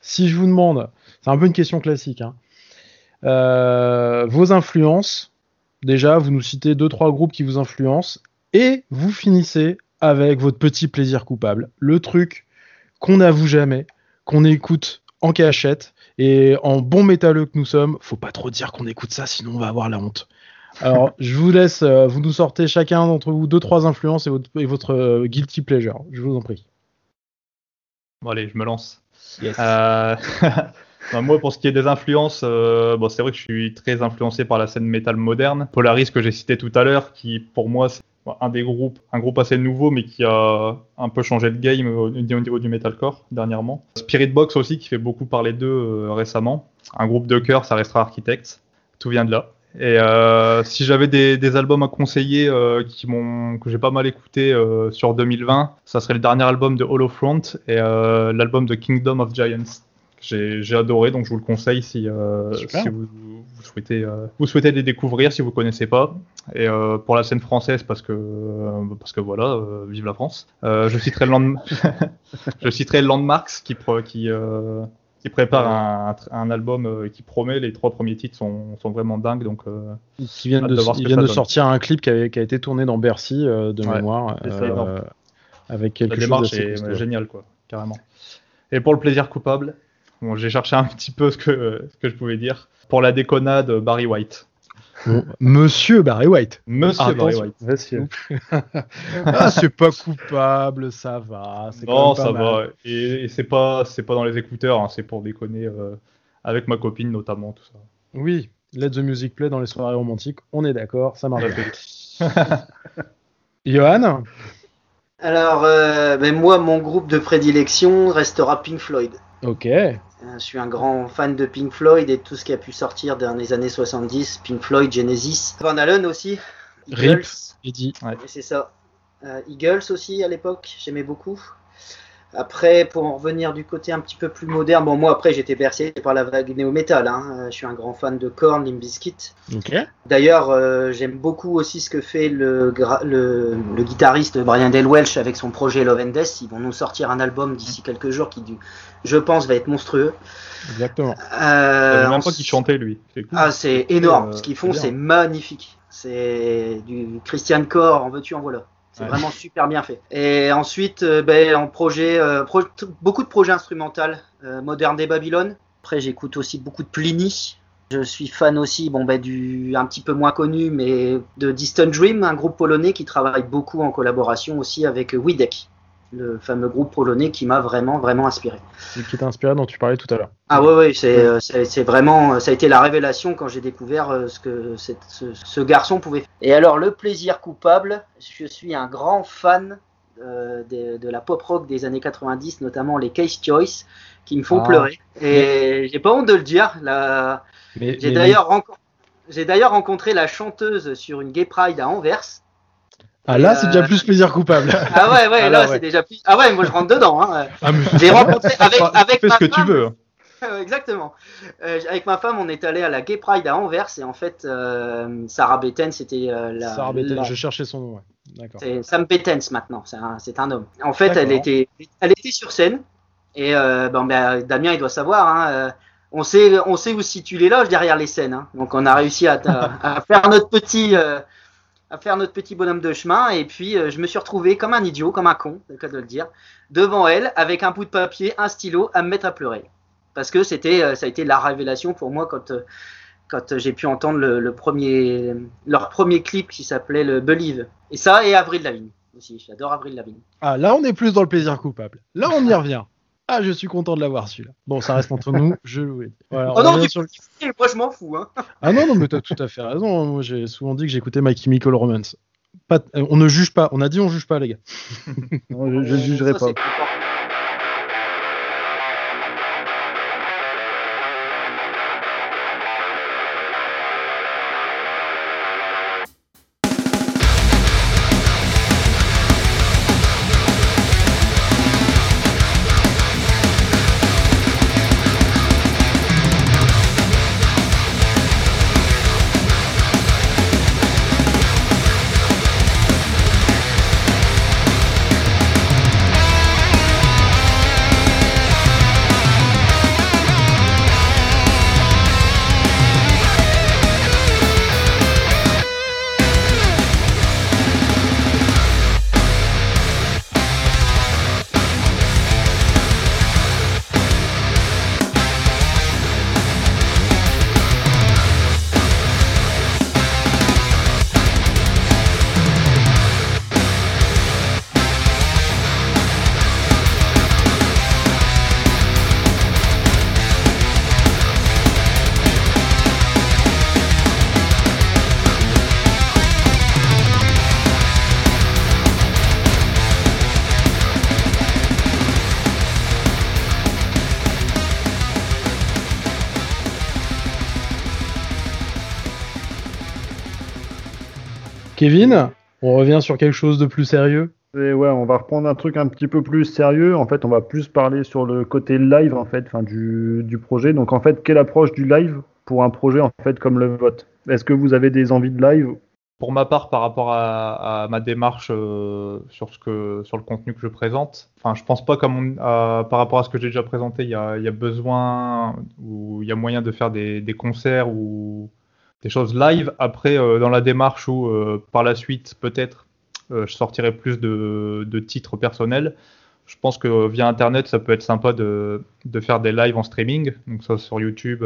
Si je vous demande, c'est un peu une question classique, hein, vos influences, déjà, vous nous citez deux, trois groupes qui vous influencent, et vous finissez avec votre petit plaisir coupable, le truc qu'on n'avoue jamais, qu'on écoute en cachette, et en bon métalleux que nous sommes, faut pas trop dire qu'on écoute ça, sinon on va avoir la honte. Alors, je vous laisse, euh, vous nous sortez chacun d'entre vous deux, trois influences et votre, et votre euh, guilty pleasure. Je vous en prie. Bon, allez, je me lance. Yes. Euh, bah, moi, pour ce qui est des influences, euh, bon, c'est vrai que je suis très influencé par la scène métal moderne. Polaris que j'ai cité tout à l'heure, qui pour moi c'est un des groupes, un groupe assez nouveau, mais qui a un peu changé de game au, au niveau du metalcore dernièrement. Spirit Box aussi, qui fait beaucoup parler d'eux euh, récemment. Un groupe de cœur, ça restera Architects. Tout vient de là. Et euh, si j'avais des, albums à conseiller euh, qui m'ont que j'ai pas mal écouté sur 2020, ça serait le dernier album de Hollow Front et l'album de Kingdom of Giants. J'ai adoré, donc je vous le conseille si, euh, si vous, vous souhaitez euh, vous souhaitez les découvrir si vous connaissez pas. Et euh, pour la scène française parce que parce que voilà, vive la France. Je citerai je citerai Landmarks qui pro- qui qui prépare un, un album qui promet. Les trois premiers titres sont, sont vraiment dingues, donc Qui viennent de, ils viennent de sortir un clip qui, avait- qui a été tourné dans Bercy de Ouais, mémoire, avec quelque la chose démarche est ouais, géniale, quoi, carrément. Et pour le plaisir coupable, bon, j'ai cherché un petit peu ce que, ce que je pouvais dire. Pour la déconnade, Barry White. Monsieur Barry White. Monsieur Barry Attention. White. Monsieur. Ah, c'est pas coupable, ça va. quand Non, même pas ça mal. va. Et, et c'est pas, c'est pas dans les écouteurs, hein, c'est pour déconner euh, avec ma copine notamment, tout ça. Oui, let the music play dans les soirées romantiques, on est d'accord, ça marche. Johan Alors, euh, ben moi, mon groupe de prédilection restera Pink Floyd. Ok. Euh, Je suis un grand fan de Pink Floyd et tout ce qui a pu sortir dans les années 70. Pink Floyd, Genesis. Van Halen aussi. Rip. Eddie. Et c'est ça. Euh, Eagles aussi à l'époque, j'aimais beaucoup. Après, pour en revenir du côté un petit peu plus moderne, bon, moi après j'étais bercé par la vague néo-metal. Hein. Je suis un grand fan de Korn, Limp Bizkit. Ok. D'ailleurs, euh, j'aime beaucoup aussi ce que fait le, gra- le, le guitariste Brian Del Welch avec son projet Love and Death. Ils vont nous sortir un album d'ici quelques jours qui, je pense, va être monstrueux. Exactement. Je Euh, savais même pas qu'il chantait, lui. C'est cool. Ah, c'est énorme. Euh, ce qu'ils font, c'est magnifique. C'est du Christian Core, en veux-tu, en voilà. C'est Ouais. vraiment super bien fait. Et ensuite, euh, ben, en projet, euh, pro- beaucoup de projets instrumentaux. Euh, Modern Day Babylon. Après, j'écoute aussi beaucoup de Pliny. Je suis fan aussi, bon, ben, du un petit peu moins connu, mais de Distant Dream, un groupe polonais qui travaille beaucoup en collaboration aussi avec Widek, le fameux groupe polonais qui m'a vraiment, vraiment inspiré. Qui t'a inspiré dont tu parlais tout à l'heure. Ah ouais, ouais, c'est, euh, c'est, vraiment, ça a été la révélation quand j'ai découvert euh, ce que cette- ce, ce garçon pouvait faire. Et alors, le plaisir coupable, je suis un grand fan euh, de, de la pop rock des années 90, notamment les Case Choice, qui me font Ah. pleurer. Et j'ai pas honte de le dire, la... Mais- j'ai d'ailleurs rencontré la chanteuse sur une Gay Pride à Anvers. Ah là, c'est euh, déjà plus plaisir coupable. Ah ouais, ouais, Ah là, là, ouais. c'est déjà plus. Ah ouais, moi je rentre dedans. Hein. Ah, mais- J'ai rencontré avec, avec fais ma ce que tu veux. hein. Euh, Exactement. Euh, avec ma femme, on est allé à la Gay Pride à Anvers et en fait, euh, Sarah Bettens, c'était euh, la. Sarah Betten, la- je cherchais son nom, ouais. D'accord. c'est Sam Bettens maintenant, c'est un, c'est un homme. En fait, elle était, elle était sur scène et euh, bon, ben, Damien, il doit savoir. Hein, euh, on sait, on sait où se situent les loges derrière les scènes. Hein. Donc, on a réussi à, à, à faire notre petit. À faire notre petit bonhomme de chemin. Et puis euh, je me suis retrouvé comme un idiot, comme un con, c'est le cas de le dire, devant elle avec un bout de papier, un stylo à me mettre à pleurer. Parce que c'était euh, ça a été la révélation pour moi quand euh, quand j'ai pu entendre le, le premier leur premier clip qui s'appelait le Believe. Et ça et Avril Lavigne aussi. J'adore Avril Lavigne. Ah, là, on est plus dans le plaisir coupable. Là, on y revient. Ah, je suis content de l'avoir celui-là. Bon, ça reste entre nous, je le voilà, Oh non, sur... moi je m'en fous. Hein. Ah non, non, mais t'as tout à fait raison. Moi j'ai souvent dit que j'écoutais My Chemical Romance. Pas... On ne juge pas, on a dit on juge pas, les gars. non, je, je jugerai pas. Kevin, on revient sur quelque chose de plus sérieux. ouais, on va reprendre un truc un petit peu plus sérieux. En fait, on va plus parler sur le côté live en fait, du, du projet. Donc en fait, quelle approche du live pour un projet en fait comme le vote? Est-ce que vous avez des envies de live? Pour ma part, par rapport à, ma démarche euh, sur, ce que, sur le contenu que je présente, enfin, je pense pas comme par rapport à ce que j'ai déjà présenté, il y a, y a, besoin ou il y a moyen de faire des, des concerts ou des choses live. Après, euh, dans la démarche où euh, par la suite, peut-être, euh, je sortirai plus de, titres personnels, je pense que via Internet, ça peut être sympa de, faire des lives en streaming, donc ça sur YouTube,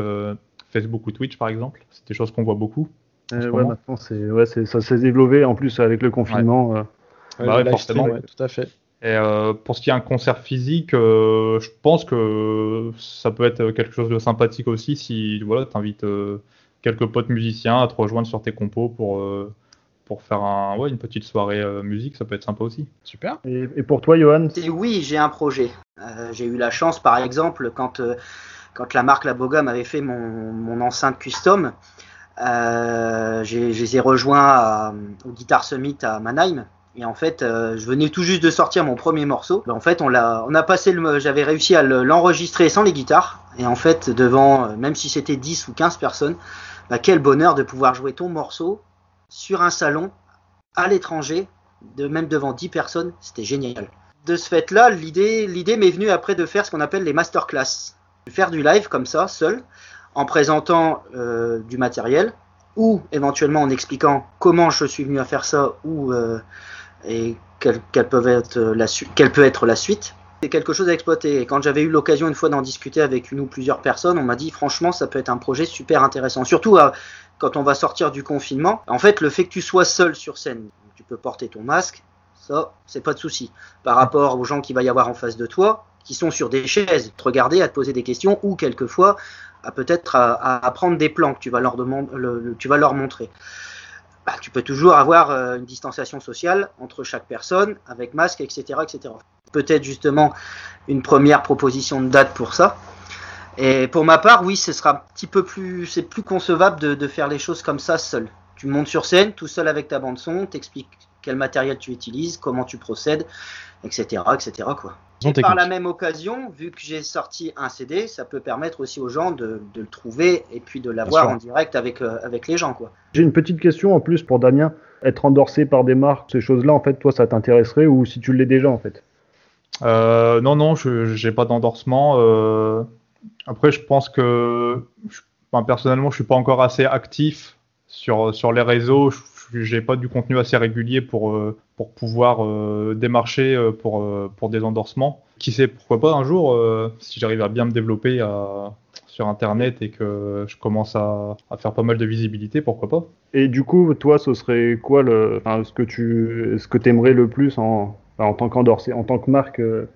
Facebook ou Twitch par exemple. C'est des choses qu'on voit beaucoup. ouais, maintenant, ouais, ça s'est développé en plus avec le confinement. Bah forcément. tout à fait. Et pour ce qui est un concert physique, je pense que ça peut être quelque chose de sympathique aussi si voilà, tu invites quelques potes musiciens à te rejoindre sur tes compos pour, euh, pour faire un, ouais, une petite soirée euh, musique, ça peut être sympa aussi. Super. Et, pour toi, Johan? Oui, j'ai un projet. Euh, j'ai eu la chance, par exemple, quand, quand la marque La Boga m'avait fait mon, mon, enceinte custom, je les ai rejoints au Guitar Summit à Mannheim. Et en fait, je venais tout juste de sortir mon premier morceau. En fait, on l'a, on a passé le, j'avais réussi à l'enregistrer sans les guitares. Et en fait, devant, même si c'était 10 ou 15 personnes, bah, quel bonheur de pouvoir jouer ton morceau sur un salon à l'étranger, de même devant 10 personnes, c'était génial. De ce fait-là, l'idée, m'est venue après de faire ce qu'on appelle les masterclass. Faire du live comme ça, seul, en présentant euh, du matériel, ou éventuellement en expliquant comment je suis venu à faire ça, ou euh, et la quelle peut être la suite c'est quelque chose à exploiter. Et quand j'avais eu l'occasion une fois d'en discuter avec une ou plusieurs personnes, on m'a dit franchement ça peut être un projet super intéressant. Surtout euh, quand on va sortir du confinement. En fait, le fait que tu sois seul sur scène, tu peux porter ton masque, ça c'est pas de souci. Par rapport aux gens qui va y avoir en face de toi, qui sont sur des chaises, te regarder, à te poser des questions ou quelquefois à peut-être à, prendre des plans que tu vas leur, tu leur montrer. Bah, tu peux toujours avoir euh, une distanciation sociale entre chaque personne, avec masque, etc. etc peut-être justement une première proposition de date pour ça. Et pour ma part, oui, ce sera un petit peu plus, c'est plus concevable de, faire les choses comme ça seul. Tu montes sur scène, tout seul avec ta bande son, t'expliques quel matériel tu utilises, comment tu procèdes, etc., etc. Quoi. Et par la même occasion, vu que j'ai sorti un CD, ça peut permettre aussi aux gens de, le trouver et puis de l'avoir en direct avec, euh, avec les gens. quoi. J'ai une petite question en plus pour Damien. Être endorsé par des marques, ces choses-là, en fait, toi, ça t'intéresserait ou si tu l'es déjà, en fait? Euh, non, non, je n'ai pas d'endorsement. Euh, après, je pense que personnellement, je suis pas encore assez actif sur, sur les réseaux. Je n'ai pas du contenu assez régulier pour, euh, pour pouvoir démarcher pour, pour des endorsements. Qui sait, pourquoi pas un jour, si j'arrive à bien me développer sur Internet et que je commence à, à, faire pas mal de visibilité, pourquoi pas. Et du coup, toi, ce serait quoi le, ce que tu ce que aimerais le plus en, en tant qu'endorsé, en tant que marque euh,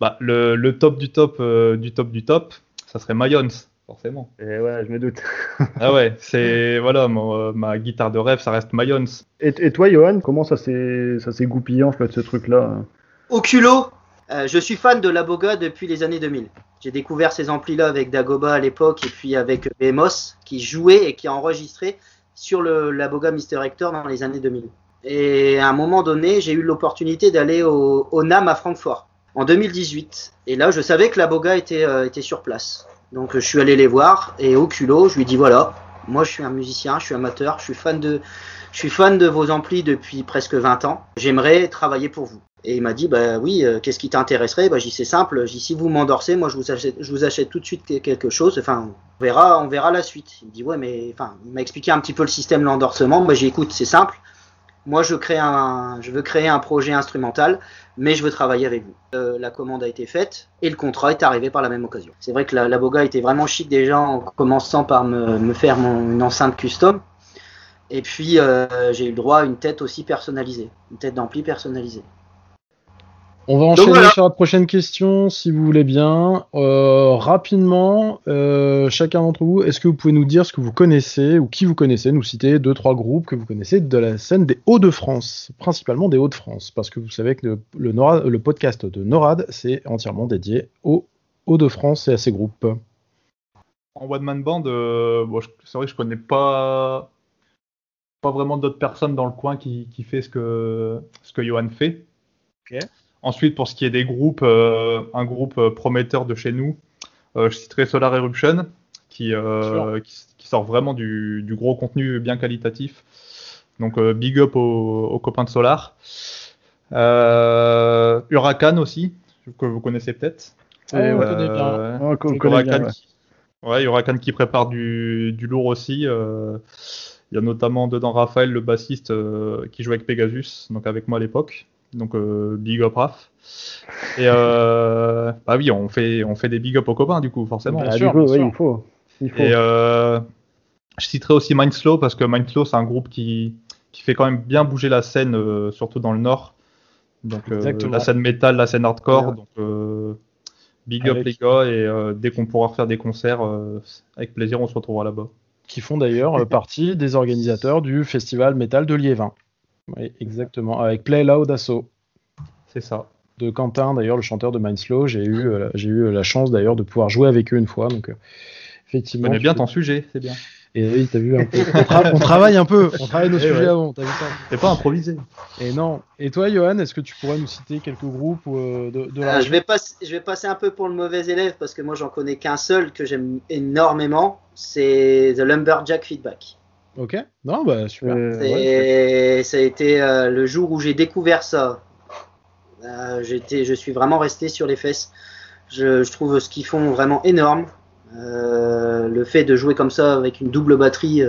Bah, le, le top du top euh, du top du top, ça serait Mayons, forcément. Et ouais, je me doute. Ah ouais, c'est voilà, mon, euh, ma guitare de rêve, ça reste Mayons. Et, et toi, Johan, comment ça s'est ça s'est goupillé en fait ce truc-là? Au culot, euh, je suis fan de Laboga depuis les années 2000. J'ai découvert ces amplis-là avec Dagoba à l'époque et puis avec Bemos qui jouait et qui a enregistré sur le Laboga Mister Hector dans les années 2000. Et à un moment donné, j'ai eu l'opportunité d'aller au, au NAM à Francfort en 2018. Et là, je savais que Laboga était, euh, était sur place. Donc je suis allé les voir et au culot, je lui dis voilà, moi je suis un musicien, je suis amateur, je suis fan de, je suis fan de vos amplis depuis presque 20 ans. J'aimerais travailler pour vous. Et il m'a dit bah oui, euh, qu'est-ce qui t'intéresserait? Bah j'y c'est simple, si vous m'endorsez, moi je vous achète, je vous achète tout de suite quelque chose. Enfin, on verra, on verra la suite. Il me dit ouais mais enfin, il m'a expliqué un petit peu le système d'endorsement. Bah j'ai écoute, c'est simple. Moi je crée un, je veux créer un projet instrumental, mais je veux travailler avec vous. Euh, la commande a été faite et le contrat est arrivé par la même occasion. C'est vrai que la, Boga était vraiment chic déjà en commençant par me, me faire mon, une enceinte custom. Et puis euh, j'ai eu le droit à une tête aussi personnalisée, une tête d'ampli personnalisée. On va enchaîner voilà. sur la prochaine question, si vous voulez bien. Euh, rapidement, euh, chacun d'entre vous, est-ce que vous pouvez nous dire ce que vous connaissez ou qui vous connaissez, nous citer deux, trois groupes que vous connaissez de la scène des Hauts-de-France, principalement des Hauts-de-France, parce que vous savez que le, le, Norad- le podcast de NORAD, c'est entièrement dédié aux Hauts-de-France et à ces groupes. En one man band, euh, bon, c'est vrai que je connais pas pas vraiment d'autres personnes dans le coin qui, qui fait ce que ce que Johan fait. Ok. Ensuite, pour ce qui est des groupes, euh, un groupe euh, prometteur de chez nous, euh, je citerai Solar Eruption, qui, euh, qui, qui sort vraiment du, du gros contenu bien qualitatif. Donc euh, big up aux, aux copains de Solar. Euh, Huracan aussi, que vous connaissez peut-être. Euh, bien, Huracan ouais. qui- Ouais, Huracan qui prépare du, du lourd aussi. euh, Il y a notamment dedans Raphaël, le bassiste, euh, qui jouait avec Pegasus, donc avec moi à l'époque. Donc euh, big up Raph. Et euh, bah oui, on fait, on fait des big up aux copains du coup, forcément. Bien Ah, sûr, bien oui, sûr. il faut. Il faut. Et euh, je citerai aussi Mindslow parce que Mindslow c'est un groupe qui, qui fait quand même bien bouger la scène, euh, surtout dans le nord. Donc euh, Exactement. la scène métal, la scène hardcore. Ouais. Donc euh, big up les gars et euh, dès qu'on pourra refaire des concerts, euh, avec plaisir on se retrouvera là-bas. qui font d'ailleurs euh, partie des organisateurs du festival métal de Liévin. Oui, exactement, avec Play Loud Asso C'est ça. de Quentin, d'ailleurs le chanteur de Mindslow. J'ai eu, euh, j'ai eu la chance d'ailleurs de pouvoir jouer avec eux une fois. Donc, euh, Tu effectivement. connais bien tu- ton sujet, c'est bien. Et oui, t'as vu un peu. On, tra- on travaille un peu, on travaille nos Eh sujets ouais. avant, t'as vu ça C'est pas improvisé. Et non. Et toi, Johan, est-ce que tu pourrais nous citer quelques groupes euh, de, de la Euh, je, vais passer, je vais passer un peu pour le mauvais élève parce que moi j'en connais qu'un seul que j'aime énormément, c'est The Lumberjack Feedback. Ok. Non, bah super. Euh, ouais, ça a été euh, le jour où j'ai découvert ça. Euh, j'étais, je suis vraiment resté sur les fesses. Je, je trouve ce qu'ils font vraiment énorme. Euh, le fait de jouer comme ça avec une double batterie,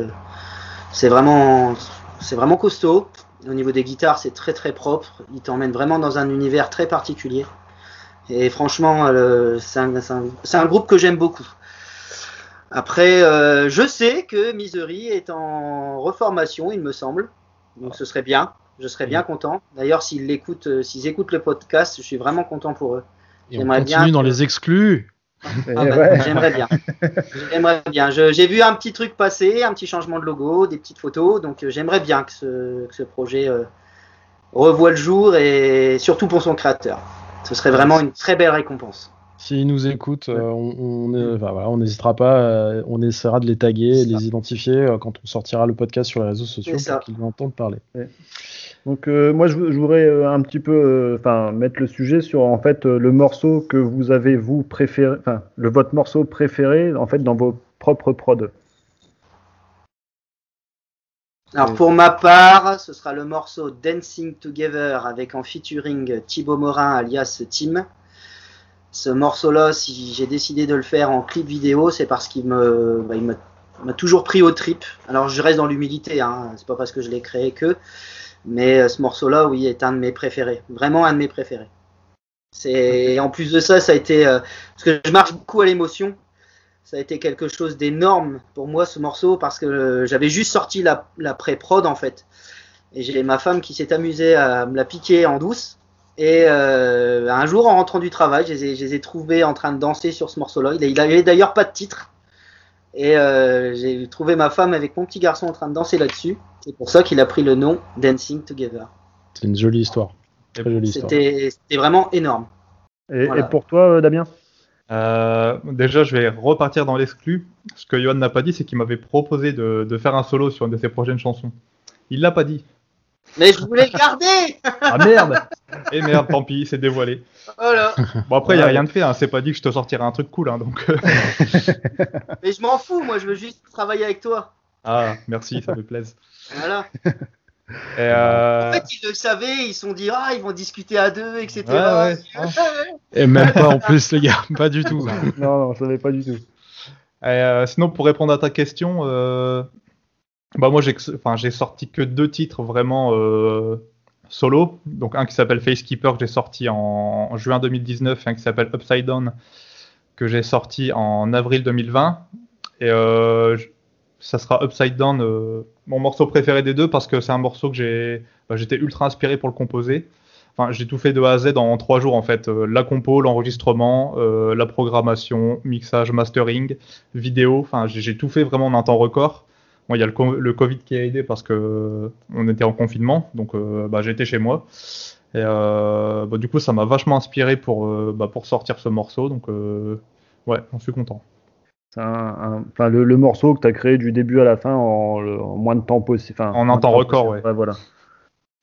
c'est vraiment, c'est vraiment costaud. Au niveau des guitares, c'est très très propre. Ils t'emmènent vraiment dans un univers très particulier. Et franchement, c'est un, c'est un- c'est un groupe que j'aime beaucoup. Après, euh, je sais que Misery est en reformation, il me semble. Donc ce serait bien. Je serais bien content. D'ailleurs, s'ils l'écoutent, euh, s'ils écoutent le podcast, je suis vraiment content pour eux. Et on j'aimerais continue bien dans que- les exclus. Eh Ah bah, ouais. J'aimerais bien. J'aimerais bien. Je- J'ai vu un petit truc passer, un petit changement de logo, des petites photos. Donc euh, j'aimerais bien que ce, que ce projet euh, revoie le jour et surtout pour son créateur. Ce serait vraiment une très belle récompense. S'ils nous écoutent, euh, on, on, enfin, voilà, on n'hésitera pas, euh, on essaiera de les taguer, ça. les identifier euh, quand on sortira le podcast sur les réseaux sociaux C'est ça. pour qu'ils entendent parler. Donc euh, moi je, je voudrais euh, un petit peu euh, mettre le sujet sur en fait euh, le morceau que vous avez vous préféré enfin le votre morceau préféré en fait dans vos propres prods. Alors pour ma part, ce sera le morceau Dancing Together avec en featuring Thibaut Morin alias Tim. Ce morceau-là, si j'ai décidé de le faire en clip vidéo, c'est parce qu'il me, bah, il m'a toujours pris au trip. Alors je reste dans l'humilité, hein, c'est pas parce que je l'ai créé que, mais euh, ce morceau-là, oui, est un de mes préférés, vraiment un de mes préférés. C'est en plus de ça, ça a été euh, parce que je marche beaucoup à l'émotion. Ça a été quelque chose d'énorme pour moi ce morceau parce que euh, j'avais juste sorti la, la pré-prod en fait. Et j'ai ma femme qui s'est amusée à me la piquer en douce. Et euh, un jour, en rentrant du travail, je les, ai, je les ai trouvés en train de danser sur ce morceau-là. Il avait d'ailleurs pas de titre. Et euh, j'ai trouvé ma femme avec mon petit garçon en train de danser là-dessus. C'est pour ça qu'il a pris le nom Dancing Together. C'est une jolie histoire. C'était vraiment énorme. Et, Voilà. et pour toi, euh, Damien? Euh, déjà, je vais repartir dans l'exclu. Ce que Johan n'a pas dit, c'est qu'il m'avait proposé de, de faire un solo sur une de ses prochaines chansons. Il l'a pas dit. Mais je voulais le garder Ah merde Et merde, tant pis, c'est dévoilé. Voilà. Bon, après, il n'y a rien de fait. Hein. C'est pas dit que je te sortirai un truc cool. Hein, donc... euh, Mais je m'en fous, moi je veux juste travailler avec toi. ah, merci, ça me plaise. Voilà. Et, euh, En fait, ils le savaient, ils se sont dit, ah, ils vont discuter à deux, etc. Ouais, ouais. Et même pas en plus, les gars, pas du tout. Non, non, je savais pas du tout. Et, euh, sinon, pour répondre à ta question, euh, bah moi j'ai sorti que deux titres vraiment euh, solo. Donc un qui s'appelle Facekeeper que j'ai sorti en, en juin 2019 et un qui s'appelle Upside Down que j'ai sorti en avril 2020. Et euh, ça sera Upside Down euh, mon morceau préféré des deux parce que c'est un morceau que j'ai bah, j'étais ultra inspiré pour le composer. Enfin, j'ai tout fait de A à Z en trois jours en fait. La compo, l'enregistrement, la programmation, mixage, mastering, vidéo. Enfin, j'ai tout fait vraiment en un temps record. Bon, il y a le, co- le Covid qui a aidé parce que euh, on était en confinement, donc euh, bah, j'étais chez moi. Et euh, bah, du coup, ça m'a vachement inspiré pour, euh, bah, pour sortir ce morceau. Donc, euh, ouais, j'en suis content. C'est un, un- enfin, le, le morceau que tu as créé du début à la fin en, le- en moins de temps possible. Enfin, En un temps record, ouais. voilà.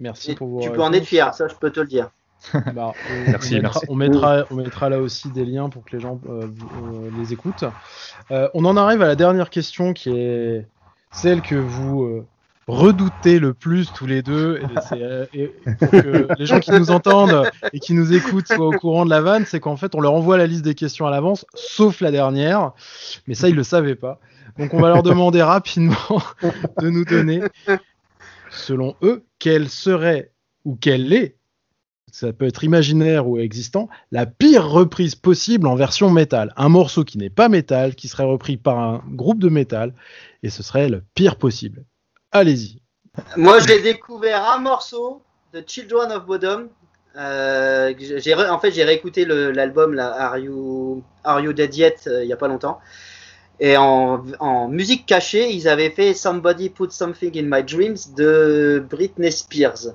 Merci Et pour vos tu peux en être fier, ça je peux te le dire. Bah, on, Merci, on mettra, merci. On mettra, on mettra là aussi des liens pour que les gens euh, euh, les écoutent. Euh, on en arrive à la dernière question qui est celle que vous euh, redoutez le plus tous les deux. Euh, et pour que les gens qui nous entendent et qui nous écoutent soient au courant de la vanne, c'est qu'en fait on leur envoie la liste des questions à l'avance, sauf la dernière. Mais ça ils le savaient pas. Donc on va leur demander rapidement de nous donner, selon eux, quelle serait ou quelle est ça peut être imaginaire ou existant, la pire reprise possible en version métal. Un morceau qui n'est pas métal, qui serait repris par un groupe de métal, et ce serait le pire possible. Allez-y. Moi j'ai découvert un morceau de Children of Bodom. Euh, re- en fait, j'ai réécouté l'album Are You, Are you Dead Yet euh, il y a pas longtemps. Et en, en musique cachée, ils avaient fait Somebody Put Something in My Dreams de Britney Spears.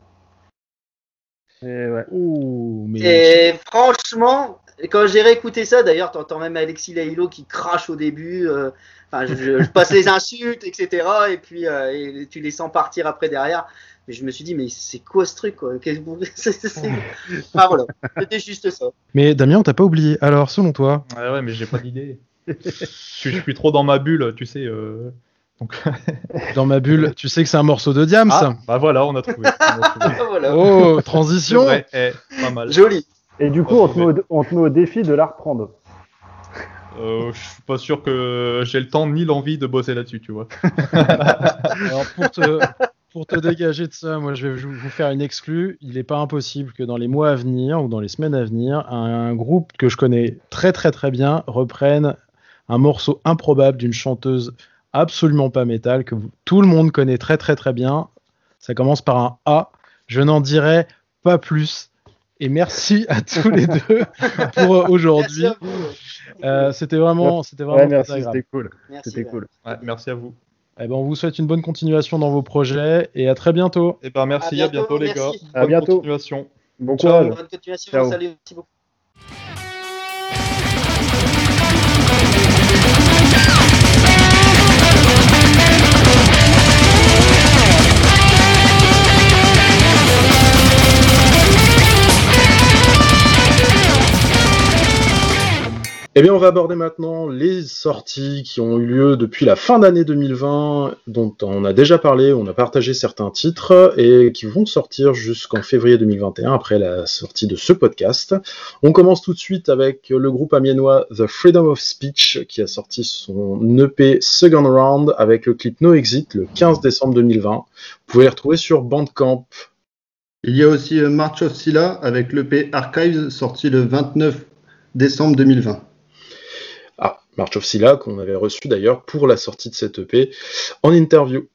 Et ouais. Ouh, mais Et franchement, quand j'ai réécouté ça, d'ailleurs, t'entends même Alexis Lailo qui crache au début. euh, Enfin, je, passe les insultes, etc. Et puis, euh, et tu les sens partir après derrière. Mais je me suis dit, mais c'est quoi ce truc, quoi? Qu'est-ce que- c'est- c'est- c'est- Enfin, voilà, c'était juste ça. mais Damien, on t'a pas oublié. Alors, selon toi, Ouais, ouais, mais j'ai pas d'idée. je, suis- je suis trop dans ma bulle, tu sais. euh, Donc... dans ma bulle, tu sais que c'est un morceau de Diams Ah, bah voilà, on a trouvé. On a trouvé. voilà. Oh, transition vrai, eh, pas mal. Joli. Et du coup, on te, met au, on te met au défi de la reprendre. Euh, je suis pas sûr que j'ai le temps ni l'envie de bosser là-dessus, tu vois. Alors pour te, pour te dégager de ça, moi je vais vous faire une exclue. Il n'est pas impossible que dans les mois à venir ou dans les semaines à venir, un groupe que je connais très très très bien reprenne un morceau improbable d'une chanteuse absolument pas métal que vous- tout le monde connaît très très très bien. Ça commence par un A. Je n'en dirai pas plus. Et merci à tous les deux pour euh, aujourd'hui. Euh, c'était vraiment, c'était vraiment Ouais, merci, très agréable. c'était cool. Merci, C'était ouais. cool. Ouais, merci à vous. Eh ben, on vous souhaite une bonne continuation dans vos projets et à très bientôt. Et ben merci, À à bientôt, bientôt, les gars. À Bonne bientôt. continuation. Bon Ciao. courage. Bonne continuation. Ciao. Salut. Merci beaucoup. Eh bien, on va aborder maintenant les sorties qui ont eu lieu depuis la fin d'année 2020, dont on a déjà parlé, on a partagé certains titres, et qui vont sortir jusqu'en février 2021, après la sortie de ce podcast. On commence tout de suite avec le groupe amiénois The Freedom of Speech, qui a sorti son EP Second Round avec le clip No Exit le 15 décembre 2020. Vous pouvez les retrouver sur Bandcamp. Il y a aussi euh, March of Scylla avec l'EP Archives sorti le 29 décembre 2020. March of Silla, qu'on avait reçu d'ailleurs pour la sortie de cette EP en interview.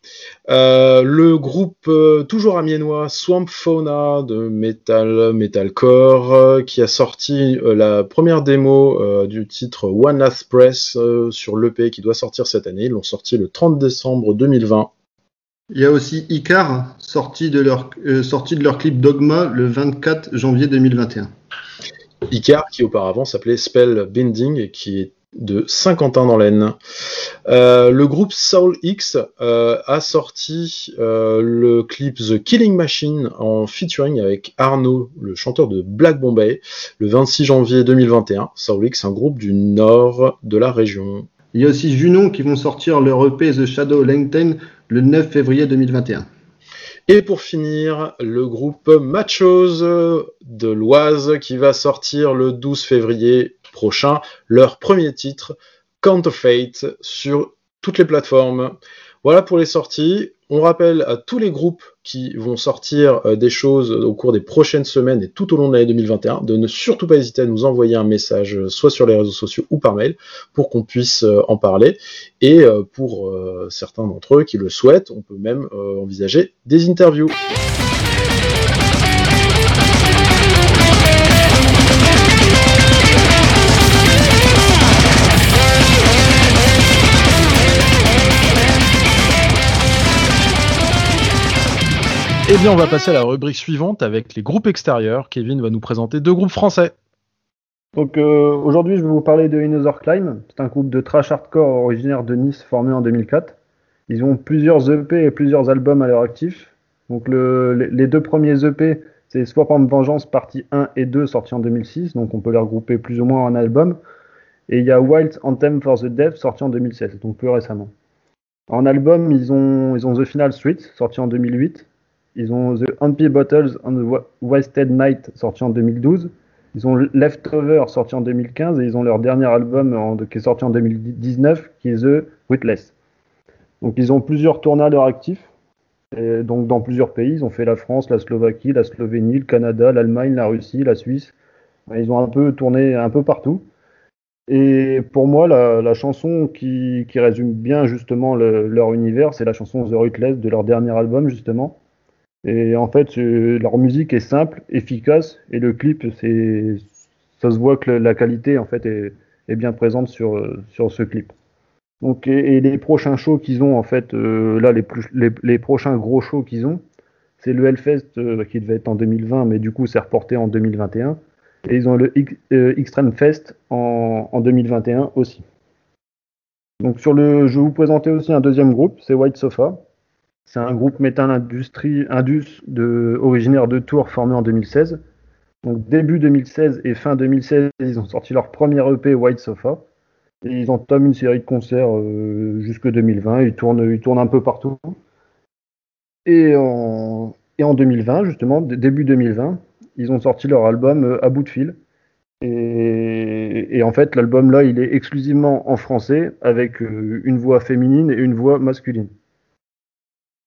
Euh, le groupe euh, toujours amiénois Swamp Fauna de metal metalcore euh, qui a sorti la première démo du titre One Last Press sur l'EP qui doit sortir cette année. Ils l'ont sorti le 30 décembre 2020. Il y a aussi Icar, sorti de leur, sorti de leur clip Dogma le 24 janvier 2021. Icar qui auparavant s'appelait Spell Binding et qui est de Saint-Quentin dans l'Aisne. Euh, le groupe Soul X euh, a sorti euh, le clip The Killing Machine en featuring avec Arnaud, le chanteur de Black Bombay, le 26 janvier 2021. Soul X, un groupe du nord de la région. Il y a aussi Junon qui vont sortir leur EP The Shadow Lengthen le 9 février 2021. Et pour finir, le groupe Machos de l'Oise qui va sortir le 12 février prochain leur premier titre, Counterfeit, sur toutes les plateformes. Voilà pour les sorties. On rappelle à tous les groupes qui vont sortir euh, des choses au cours des prochaines semaines et tout au long de l'année 2021 de ne surtout pas hésiter à nous envoyer un message euh, soit sur les réseaux sociaux ou par mail pour qu'on puisse euh, en parler. Et pour certains d'entre eux qui le souhaitent, on peut même envisager des interviews. Eh on va passer à la rubrique suivante avec les groupes extérieurs. Kevin va nous présenter deux groupes français. Donc euh, aujourd'hui, je vais vous parler de Another Climb. C'est un groupe de trash hardcore originaire de Nice formé en 2004. Ils ont plusieurs EP et plusieurs albums à leur actif. Donc les deux premiers EP, c'est Swap and Vengeance partie 1 et 2 sortis en 2006. Donc on peut les regrouper plus ou moins en album. Et il y a Wild Anthem for the Deaf sorti en 2016, donc plus récemment. En album, ils ont, ils ont The Final Street sorti en 2008. Ils ont The Empty Bottles on the Wasted Night sorti en 2012. Ils ont Leftover sorti en 2015 et ils ont leur dernier album qui est sorti en 2019 qui est The Witless. Donc ils ont plusieurs tournées à leur actif. Donc dans plusieurs pays, ils ont fait la France, la Slovaquie, la Slovénie, le Canada, l'Allemagne, la Russie, la Suisse. Ils ont un peu tourné un peu partout. Et pour moi, la, chanson qui, résume bien justement leur univers, c'est la chanson The Witless de leur dernier album justement. Et en fait, leur musique est simple, efficace, et le clip, c'est, ça se voit que la qualité en fait est, bien présente sur, sur ce clip. Donc, et, les prochains shows qu'ils ont en fait, euh, là les, plus, les, prochains gros shows qu'ils ont, c'est le Hellfest euh, qui devait être en 2020, mais du coup c'est reporté en 2021. Et ils ont le euh, Extreme Fest en, en 2021 aussi. Donc sur le, je vais vous présenter aussi un deuxième groupe, c'est White Sofa. C'est un groupe métal industrie, indus originaire de Tours formé en 2016. Donc début 2016 et fin 2016, ils ont sorti leur premier EP White Sofa. Et ils entament une série de concerts euh, jusque 2020. Ils tournent, ils tournent un peu partout. Et en, et en 2020, justement, début 2020, ils ont sorti leur album euh, À bout de fil. Et, et en fait, l'album là, il est exclusivement en français avec euh, une voix féminine et une voix masculine.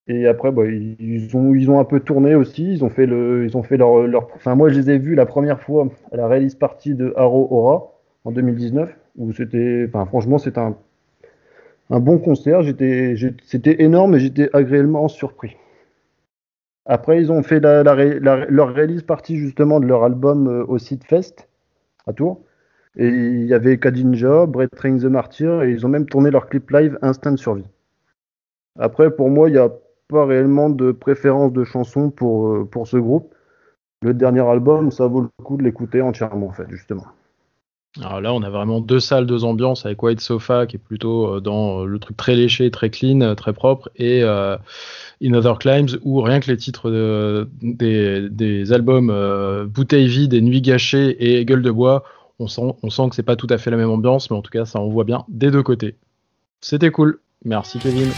Et après, bah, ils, ont, un peu tourné aussi. Ils ont fait, leur. Enfin, moi, je les ai vus la première fois à la release party de Haro Aura en 2019, où c'était. Franchement, c'était un, bon concert. C'était énorme et j'étais agréablement surpris. Après, ils ont fait leur release party justement de leur album euh, au Site Fest à Tours. Et il y avait Kadinja, Brett Train the Martyr, et ils ont même tourné leur clip live Instant Survie. Après, pour moi, il y a pas réellement de préférence de chanson pour, euh, pour ce groupe. Le dernier album, ça vaut le coup de l'écouter entièrement, en fait, justement. Alors là, on a vraiment deux salles, deux ambiances avec White Sofa qui est plutôt euh, dans euh, le truc très léché, très clean, très propre, et In Other Climbs où rien que les titres des, albums Bouteille vide et Nuit gâchée et Gueule de bois, on sent, on sent que c'est pas tout à fait la même ambiance, mais en tout cas, ça on voit bien des deux côtés. C'était cool. Merci Kevin.